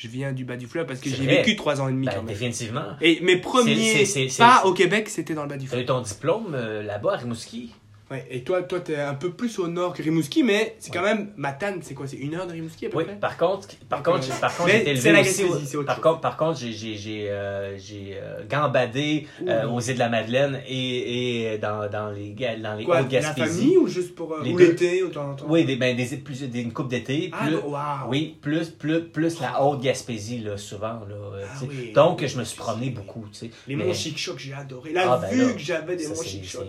je viens du bas du fleuve parce que j'ai vécu trois ans et demi Ben, quand même. définitivement. Et mes premiers pas au Québec, c'était dans le bas du Tu as eu fleuve. ton diplôme euh, là-bas à Rimouski? Ouais, et toi, toi, t'es un peu plus au nord que Rimouski, mais c'est quand même Matane, c'est quoi C'est une heure de Rimouski à peu Oui, près par contre, par Donc, contre, euh, j'ai- par contre, j'ai été aussi. Gaspésie, par chose. contre, par contre, j'ai j'ai j'ai euh, j'ai, euh, gambadé euh, aux îles de la Madeleine et, et dans dans les dans les Quoi, hautes la Gaspésie. famille ou juste pour euh, Les ou l'été ou temps en temps? Oui, des ben des plus des, une coupe d'été, Ah, plus- non, waouh. oui, plus plus plus la haute Gaspésie là souvent là. euh, Ah oui. Donc je me suis promené beaucoup, tu sais. Les monts Chic-Choc, j'ai adoré. La Ah, ben vue que j'avais des monts Chic-Choc.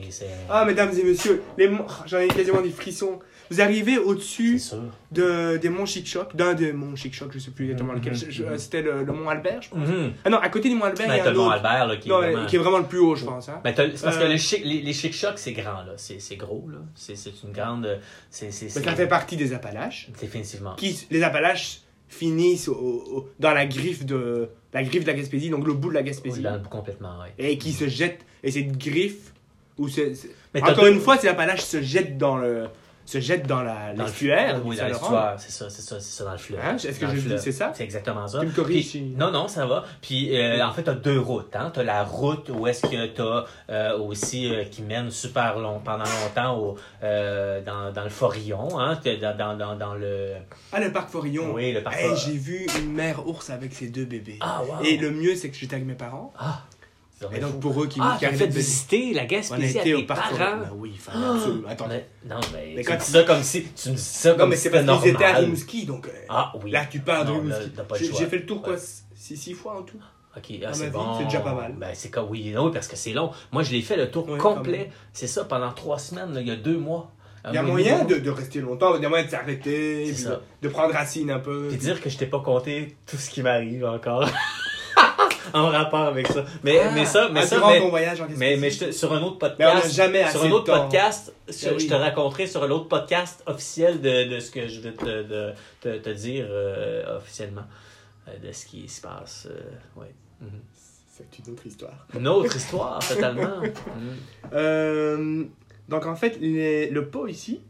Ah, mesdames et messieurs, les oh, j'en ai quasiment des frissons. Vous arrivez c'est au-dessus sûr. de, des monts Chic-Choc, d'un des monts Chic-Choc, je sais plus exactement lequel. Mhm, Je- je- mhm. C'était le, le mont Albert, je pense. Mhm. Ah non, à côté du mont Albert, il Ben, y a t'as un le Mont autre. Albert là, qui est Non, vraiment- qui est vraiment le plus haut, je pense. Hein. Ben, t'as- c'est parce Euh, que les chic, les, les chic chocs, c'est grand, là. C'est, c'est gros, là. C'est, c'est une grande. C'est, c'est, Mais c'est- ça fait partie des Appalaches. Définitivement. Qui, les Appalaches finissent au- au- dans la griffe de la griffe de la Gaspésie, donc le bout de la Gaspésie, là, complètement, et qui se jettent. Et cette griffe, où c'est, c'est- Mais encore une fois, ces Appalaches se jettent dans le se jettent dans la Dans le- l'estuaire. Oui, dans l'estuaire. C'est ça, c'est ça, c'est ça, dans le fleuve. Hein, est-ce que Dans je dis- c'est ça? C'est exactement ça. Tu me corriges Puis- si- Non, non, ça va. Puis, euh, en fait, t'as deux routes. Hein. T'as la route où est-ce que t'as euh, aussi euh, qui mène super long, pendant longtemps au, euh, dans, dans le Forillon. Hein. Dans, dans, dans, le. Ah, le parc Forillon. Oui, le parc Hey, Forillon. j'ai vu une mère ours avec ses deux bébés. Ah, wow. Et le mieux, c'est que j'étais avec mes parents. Ah, vraiment donc, fou. pour eux qui, Ah, qui t'as arrivaient fait de visiter la On a Gaspésie à été tes au parc parents. Ben oui, il fallait absolument. Attends. Mais- non, mais, Mais tu quand me dis ça comme si tu me dis ça Non, comme mais si c'est c'était parce qu'ils étaient à normal. Rimouski, donc. euh, Ah oui. Là, tu parles de Non, Rimouski. J'ai fait le tour, quoi, Ouais. six, six fois en tout. Ok, Dans ah, ma c'est bon. c'est déjà pas mal. Ben, c'est comme oui, oui, parce que c'est long. Moi, je l'ai fait le tour quand complet. C'est ça pendant trois semaines, là, il y a deux mois. Il y a moyen de, de rester longtemps, il y a moyen de s'arrêter, C'est puis ça. de, de prendre racine un peu. Puis dire que je t'ai pas compté tout ce qui m'arrive encore. en rapport avec ça. Mais, Ah, mais ça, mais ça, mais, voyage en mais, mais je te- sur un autre Mais on n'a podcast. jamais sur un autre temps. podcast, je, Ben oui. je te raconterai sur un autre podcast officiel de, de ce que je vais te, de- te, te dire euh, officiellement euh, de ce qui se passe. euh, ouais. Mhm. C'est une autre histoire. Une autre histoire, totalement. Mhm. Euh, donc en fait, les- le pot ici,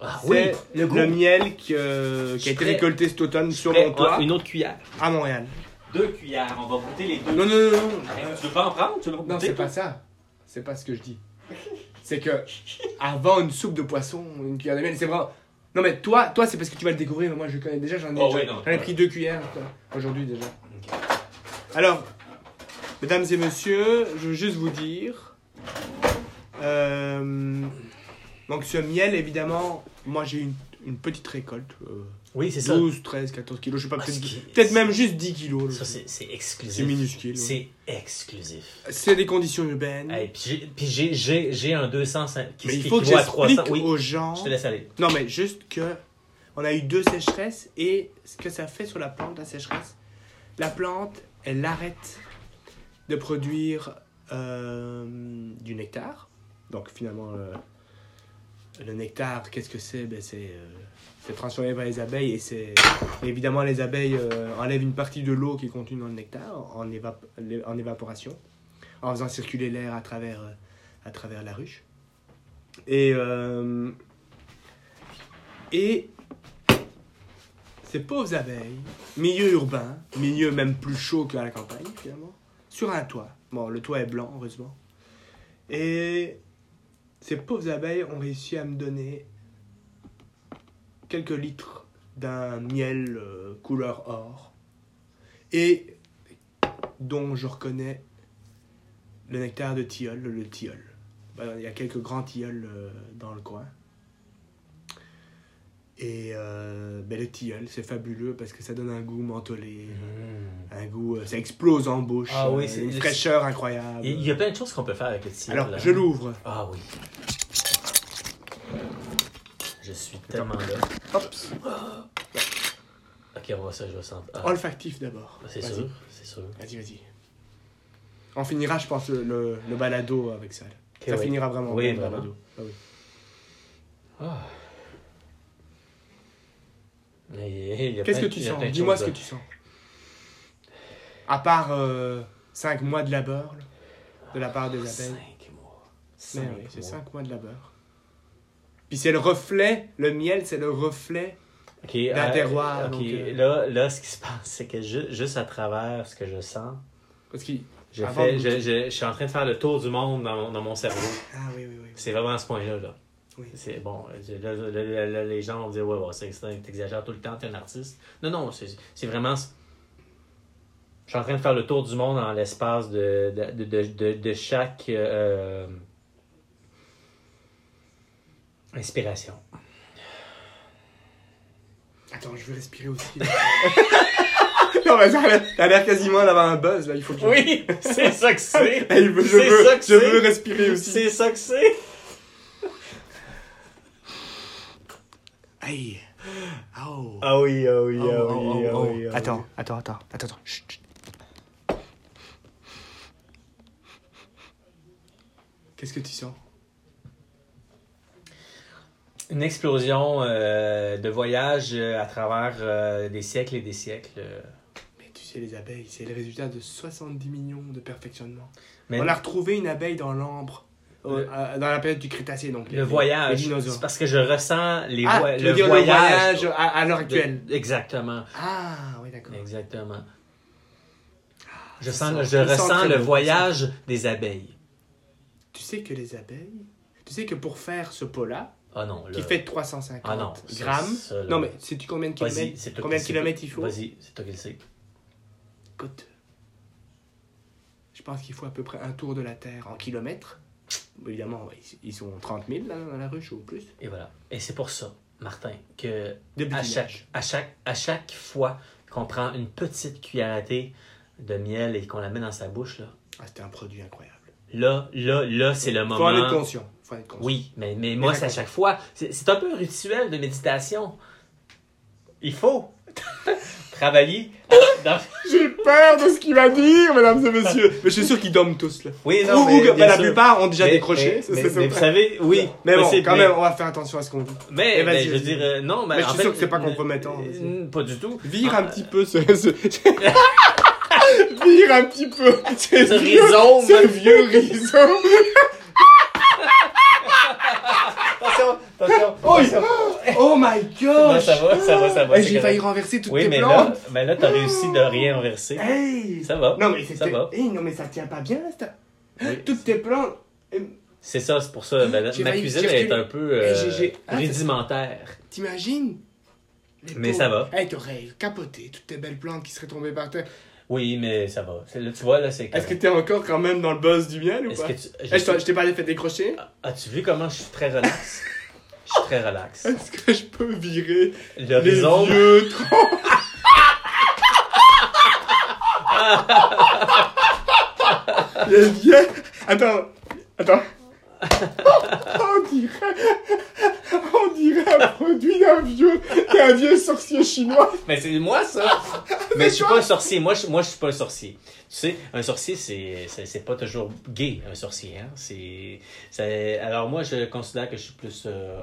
Ah c'est oui, le, miel qui, euh, a été prêt. récolté cet automne sur mon toit Une autre cuillère. à Montréal. Deux cuillères. On va goûter les deux. Non, non, non, non. Hey, Tu veux pas en prendre? Tu veux pas non, c'est pas ça. C'est pas ce que je dis. C'est que avant une soupe de poisson, une cuillère de miel, c'est vraiment. Non mais toi, toi c'est parce que tu vas le découvrir, moi je connais déjà, j'en ai, Oh, ai pris deux cuillères aujourd'hui déjà. Alors, mesdames et messieurs, je veux juste vous dire. euh, Donc ce miel, évidemment, moi j'ai une, une petite récolte. euh, Oui, c'est ça. 12, 13, 14 kilos, je sais pas, Ah, peut-être qui- même juste 10 kilos. Ça, c'est c'est C'est exclusif. minuscule. C'est exclusif. C'est des conditions urbaines. Puis j'ai- puis j'ai- un 205 qui mais il qui faut que équivaut à j'explique 300. Oui, aux gens. je te laisse aller. Non, mais juste que on a eu deux sécheresses et ce que ça fait sur la plante, la sécheresse, la plante, elle arrête de produire euh, du nectar. Donc finalement, euh, le nectar, qu'est-ce que c'est? Ben, C'est euh, c'est transformé par les abeilles et c'est évidemment les abeilles euh, enlèvent une partie de l'eau qui est contenue dans le nectar en, en évaporation, en faisant circuler l'air à travers, euh, la ruche. Et, euh, et ces pauvres abeilles, milieu urbain, milieu même plus chaud qu'à la campagne sur un toit. Bon, le toit est blanc, heureusement. Et ces pauvres abeilles ont réussi à me donner quelques litres d'un miel euh, couleur or et dont je reconnais le nectar de tilleul, le tilleul. Ben, Il y a quelques grands tilleuls euh, dans le coin. Et euh, ben, le tilleul, c'est fabuleux parce que ça donne un goût mentholé, un goût, euh, ça explose en bouche, Ah oui, euh, c'est- une fraîcheur incroyable. Il y a plein de choses qu'on peut faire avec le tilleul. Alors, là. je l'ouvre. Ah oui. Je suis tellement là. Ok, on va ça, je vais sentir. Ah, olfactif d'abord. c'est Vas-y. sûr, c'est sûr. Vas-y, vas-y. On finira, je pense, le, le, le balado avec ça. là. Ok, ça oui. finira vraiment Oui, bien, le vraiment. balado. Ah oui. Ah. Mais il y a Qu'est-ce que plein- tu il y a sens plein de Dis-moi choses ce que tu sens. À part 5 mois de labeur là, de la part des abeilles. Cinq mois. Mais Cinq oui, c'est mois. 5 mois de labeur. Puis c'est le reflet, le miel, c'est le reflet. D'un euh, terroir, donc, euh, là, là, ce qui se passe, c'est que ju- juste à travers ce que je sens, Parce qu'il. je, je, je, je suis en train de faire le tour du monde dans, mon- dans mon cerveau. Ah oui, oui, oui. C'est vraiment à ce point-là. Là. Oui. C'est bon. Là, là, là, là, les gens vont dire Ouais, ouais, c'est t'exagères tout le temps, t'es un artiste. Non, non, c'est c'est vraiment. Je suis en train de faire le tour du monde en l'espace de, de, de, de, de chaque euh, inspiration. Attends, je vais respirer aussi. non, mais ça a l'air- quasiment d'avoir un buzz là. Il faut que je. Oui, c'est ça que c'est. Hey, je C'est veux, ça que je veux respirer aussi. C'est ça que c'est. Hey. Oh. Ah oui, ah oui, Oh, ah oh, oui, oh, ah oui. ah oui. Attends, attends, attends, attends, attends. Chut, chut. Qu'est-ce que tu sens? Une explosion euh, de voyage euh, à travers euh, des siècles et des siècles. Mais tu sais, les abeilles, c'est le résultat de 70 millions de perfectionnements. Mais On a retrouvé une abeille dans l'ambre, Le- dans la période du Crétacé, donc. Le les- voyage, c'est parce que je ressens les Ah, le, veux dire voyage le voyage à, à l'heure actuelle. de- exactement, Ah, oui, d'accord. exactement. Je, ça sens, sent- je ressens le voyage des abeilles. Tu sais que les abeilles, tu sais que pour faire ce pot-là, Ah non, qui fait 350 ah non, grammes, ça, non mais sais-tu combien de kilomètres, combien de kilomètres il faut Vas-y, c'est toi qui le sais. Écoute, je pense qu'il faut à peu près un tour de la Terre en kilomètres. Évidemment, ils- sont 30 000 là, dans la ruche ou plus. Et voilà. Et c'est pour ça, Martin, que à chaque, à chaque, à chaque fois qu'on prend une petite cuillère à thé de miel et qu'on la met dans sa bouche, là, Ah, c'était un produit incroyable. là, là, là, c'est le Faut en être moment. conscient. Faut être. Oui, mais, mais moi, c'est à chaque fois. C'est c'est un peu un rituel de méditation. Il faut travailler. dans- J'ai peur de ce qu'il va dire, mesdames et messieurs. mais je suis sûr qu'ils dorment tous là. Oui, Ou- non, ou mais, la plupart ont déjà Mais- décroché. Mais, ça, vous savez, oui. Mais bon, quand mais- même, on va faire attention à ce qu'on dit. Mais, vas-y, mais je veux dire, euh, non, mais, Mais je en suis fait, sûr que c'est pas compromettant. euh, Pas du tout. Vire Ah, un petit peu ce. ce- Vire un petit peu. Ce Ce vieux- rhizome. Ce vieux rhizome. Attention. Oh, attention. Oh my Non, gosh. ça va, ça va, ça va. J'ai failli renverser toutes Oui, tes mais là, plantes. mais là, t'as réussi de rien renverser. Hey. Ça va. Non mais ça va. Non mais ça tient pas bien ça. Oui. Toutes tes plantes. Eh, C'est ça, c'est pour ça. Ben, ma cuisine est un peu euh, Ah, rudimentaire. T'imagines? Mais ça va. Eh, t'aurais capoté toutes tes belles plantes qui seraient tombées par terre. Oui, mais ça va. Là, tu vois, là, c'est Est-ce que t'es encore quand même dans le buzz du miel ou pas? que tu... Je t'ai pas fait décrocher As-tu vu comment je suis très relax? très relax. Est-ce que je peux virer les vieux troncs? Les vieux... Attends, attends. On dirait... On dirait un produit d'un vieux... d'un vieux sorcier chinois. Mais c'est moi, ça! Mais je suis pas un sorcier. Moi, je, moi, je suis pas un sorcier. Tu sais, un sorcier, c'est, c'est, pas toujours gay, un sorcier. Hein? C'est, c'est- alors, moi, je considère que je suis plus euh,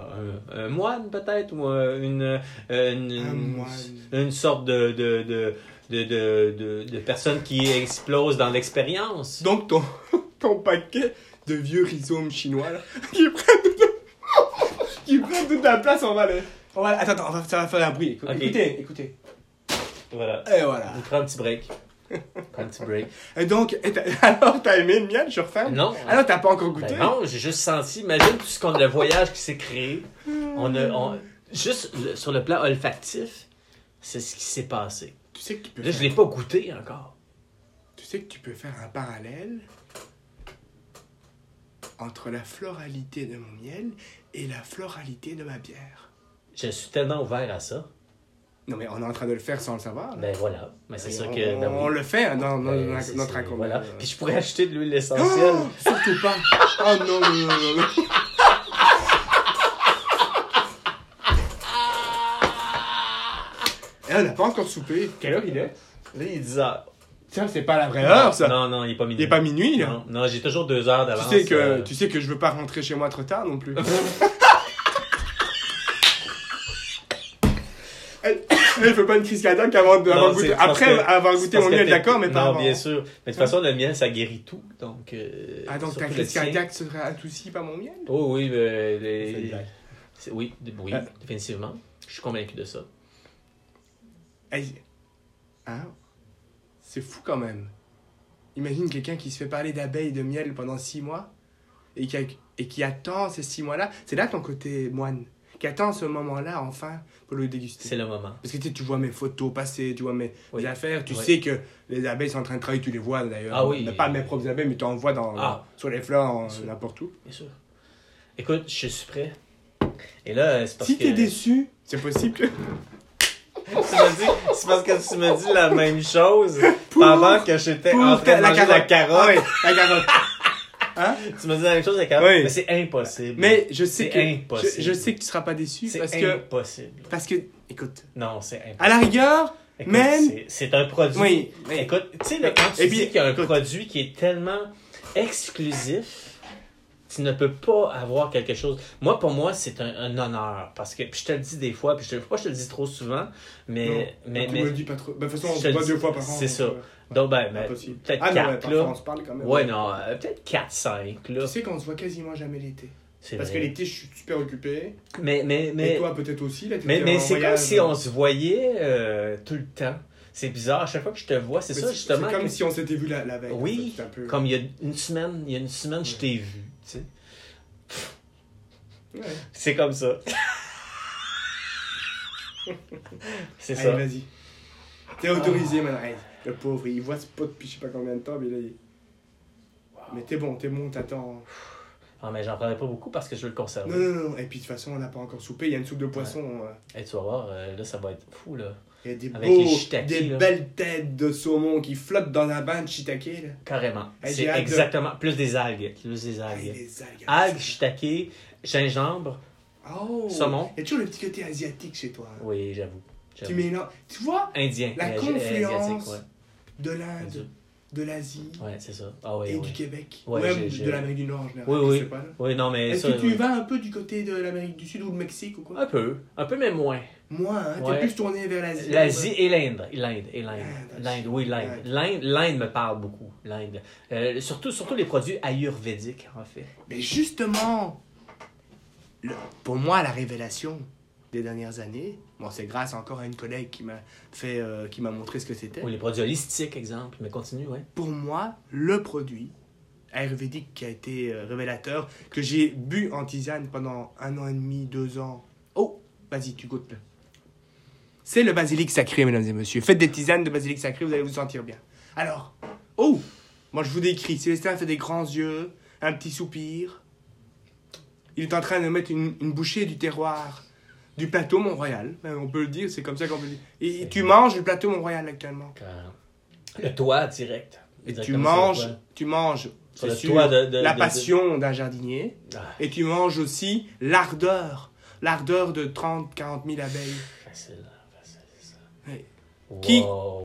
un, un moine, peut-être, ou euh, une, une, une sorte de, de, de, de, de, de, qui explose dans l'expérience. Donc ton, ton paquet de vieux rhizomes chinois là, qui prennent toute, qui prennent toute la place, on va le... On va, attends, attends, on va- ça va faire un bruit. Écoute- Ok. Écoutez, écoutez. Voilà. Et voilà. On prend un petit break. Un petit break. Et donc, et alors t'as aimé le miel, je refais Non. Alors t'as pas encore goûté? Ben non, j'ai juste senti. Imagine tout ce qu'on le voyage qui s'est créé. On a, on- juste le- sur le plan olfactif, c'est ce qui s'est passé. Tu sais que tu peux Là, je faire, l'ai pas goûté encore. tu sais que tu peux faire un parallèle entre la floralité de mon miel et la floralité de ma bière. Je suis tellement ouvert à ça. Non mais on est en train de le faire sans le savoir. là. Ben voilà. Mais c'est sûr on, que. ben on oui. le fait dans, dans Ben, notre- raconte. Voilà. Puis je pourrais acheter de l'huile essentielle. Oh, surtout pas. Oh non, non, non, non, non. Et on n'a pas encore soupé. Quelle heure il est? Là, il est 10 heures. Tiens, c'est pas la vraie heure, ça. Non, non, il est pas minuit. Il est pas minuit, là. Non, non, j'ai toujours deux heures Tu d'avance. sais, que, euh, tu sais que je veux pas rentrer chez moi trop tard non plus. Elle elle fait pas une crise cardiaque avant de non, avoir c'est goûté. Après que- avoir goûté mon miel, d'accord, mais pas Non, avant. bien sûr. Mais de toute façon, le miel, ça guérit tout. Donc. euh, Ah, donc ta crise cardiaque serait adoucie par mon miel? Oh oui, mais les- c'est- oui, oui, Ah. définitivement. Je suis convaincu de ça. Hey, Hein? C'est fou quand même. Imagine quelqu'un qui se fait parler d'abeilles de miel pendant six mois et qui, a- et qui attend ces six mois-là. C'est là ton côté moine. Qui attend ce moment-là enfin pour le déguster. C'est le moment. Parce que tu, sais, tu vois mes photos passer, tu vois mes Oui. mes affaires, tu Oui. sais que les abeilles sont en train de travailler, tu les vois d'ailleurs. Ah oui. Mais pas mes propres abeilles, mais tu en vois dans, Ah. sur les fleurs, n'importe où. Bien sûr. Écoute, je suis prêt. Et là, c'est parce Si que. t'es déçu, c'est possible que. Tu m'as dit, c'est parce que tu m'as dit la même chose pendant que j'étais en train de la manger la carotte. Ah oui, la carotte. Tu m'as dit la même chose avec la carotte. Oui. Mais c'est impossible. Mais je sais que impossible. Je, je sais que tu seras pas déçu c'est parce que impossible. parce que écoute, Non, c'est impossible. à la rigueur, Écoute, même c'est- un produit. oui. Écoute, tu sais, quand tu Et dis qu'il y a un écoute. produit qui est tellement exclusif, tu ne peux pas avoir quelque chose. Moi, pour moi, c'est un, un honneur. Parce que, puis je te le dis des fois, puis je te, pas je te le dis trop souvent, mais. mais, tu mais me le dis pas trop. Bah, de toute façon, on se voit deux fois par an. c'est ça. euh, donc, ben, ben, peut-être Ah non, ouais, 4, parfois là. on se parle quand même. Ouais, non, euh, peut-être 4, 5, là. Tu sais qu'on se voit quasiment jamais l'été. Parce que l'été, je suis super occupé. Mais, mais, Et mais, toi, peut-être aussi. Là, mais, mais c'est comme si euh, on se voyait euh, tout le temps. C'est bizarre. À chaque fois que je te vois, c'est mais ça, justement. C'est comme que- si on s'était vu la, la veille. Oui, en fait, c'est un peu- Comme il y a une semaine, il y a une semaine, je t'ai vu. Sais. Ouais. C'est comme ça. c'est Allez, ça. vas-y. T'es autorisé maintenant. Hey, le pauvre, il voit ce pot depuis je sais pas combien de temps, mais là, il... Mais t'es bon, t'es bon, t'attends. Ah, mais j'en prendrai pas beaucoup parce que je veux le conserver. Non, non, non. Et puis de toute façon, on n'a pas encore soupé. Il y a une soupe de poisson. euh, Et tu vas voir, euh, là, ça va être fou, là. Il y a des Avec beaux, les shiitake, des là. belles têtes de saumon qui flottent dans bain de shiitake. Là. Carrément. C'est de- exactement. Plus des algues. Plus des algues. algues. Algues, shiitake, gingembre, Oh. saumon. Il y a toujours le petit côté asiatique chez toi. hein. Oui, j'avoue. Tu mélanges. Tu vois, Indien. La euh, confluence ouais. de l'Inde, de l'Asie Ouais, c'est ça. Ah, et du Québec. Ouais, ou même de l'Amérique du Nord en général. Oui, je oui. sais pas, là. Oui, non, mais Est-ce que tu oui. vas un peu du côté de l'Amérique du Sud ou le Mexique ou quoi? Un peu. Un peu, mais moins. Moi, hein, t'es plus tourné vers l'Asie. L'Asie et l'Inde. L'Inde. Et l'Inde. Oui, l'Inde. l'Inde. L'Inde, l'Inde me parle beaucoup. L'Inde. Euh, surtout, surtout les produits ayurvédiques, en fait. Mais justement, le- pour moi, la révélation des dernières années, bon, c'est grâce encore à une collègue qui m'a fait, euh, qui m'a montré ce que c'était. Ou les produits holistiques, exemple. Mais continue, ouais. Pour moi, le produit ayurvédique qui a été euh, révélateur, que j'ai bu en tisane pendant un an et demi, deux ans. Oh, vas-y, tu goûtes. C'est le basilic sacré, mesdames et messieurs. Faites des tisanes de basilic sacré, vous allez vous sentir bien. Alors, oh, moi je vous décris. Célestin fait des grands yeux, un petit soupir. Il est en train de mettre une, une bouchée du terroir du plateau Mont-Royal. Ben, On peut le dire, c'est comme ça qu'on peut le dire. Et tu manges le plateau Mont-Royal actuellement. Le toit direct. Et tu manges, tu manges, Sur c'est le sûr, toit de- de- la de- passion d'un jardinier. Ah, Et tu manges aussi l'ardeur. L'ardeur de 30, 40 000 abeilles. facile, facile, c'est ça. Wow. Qui-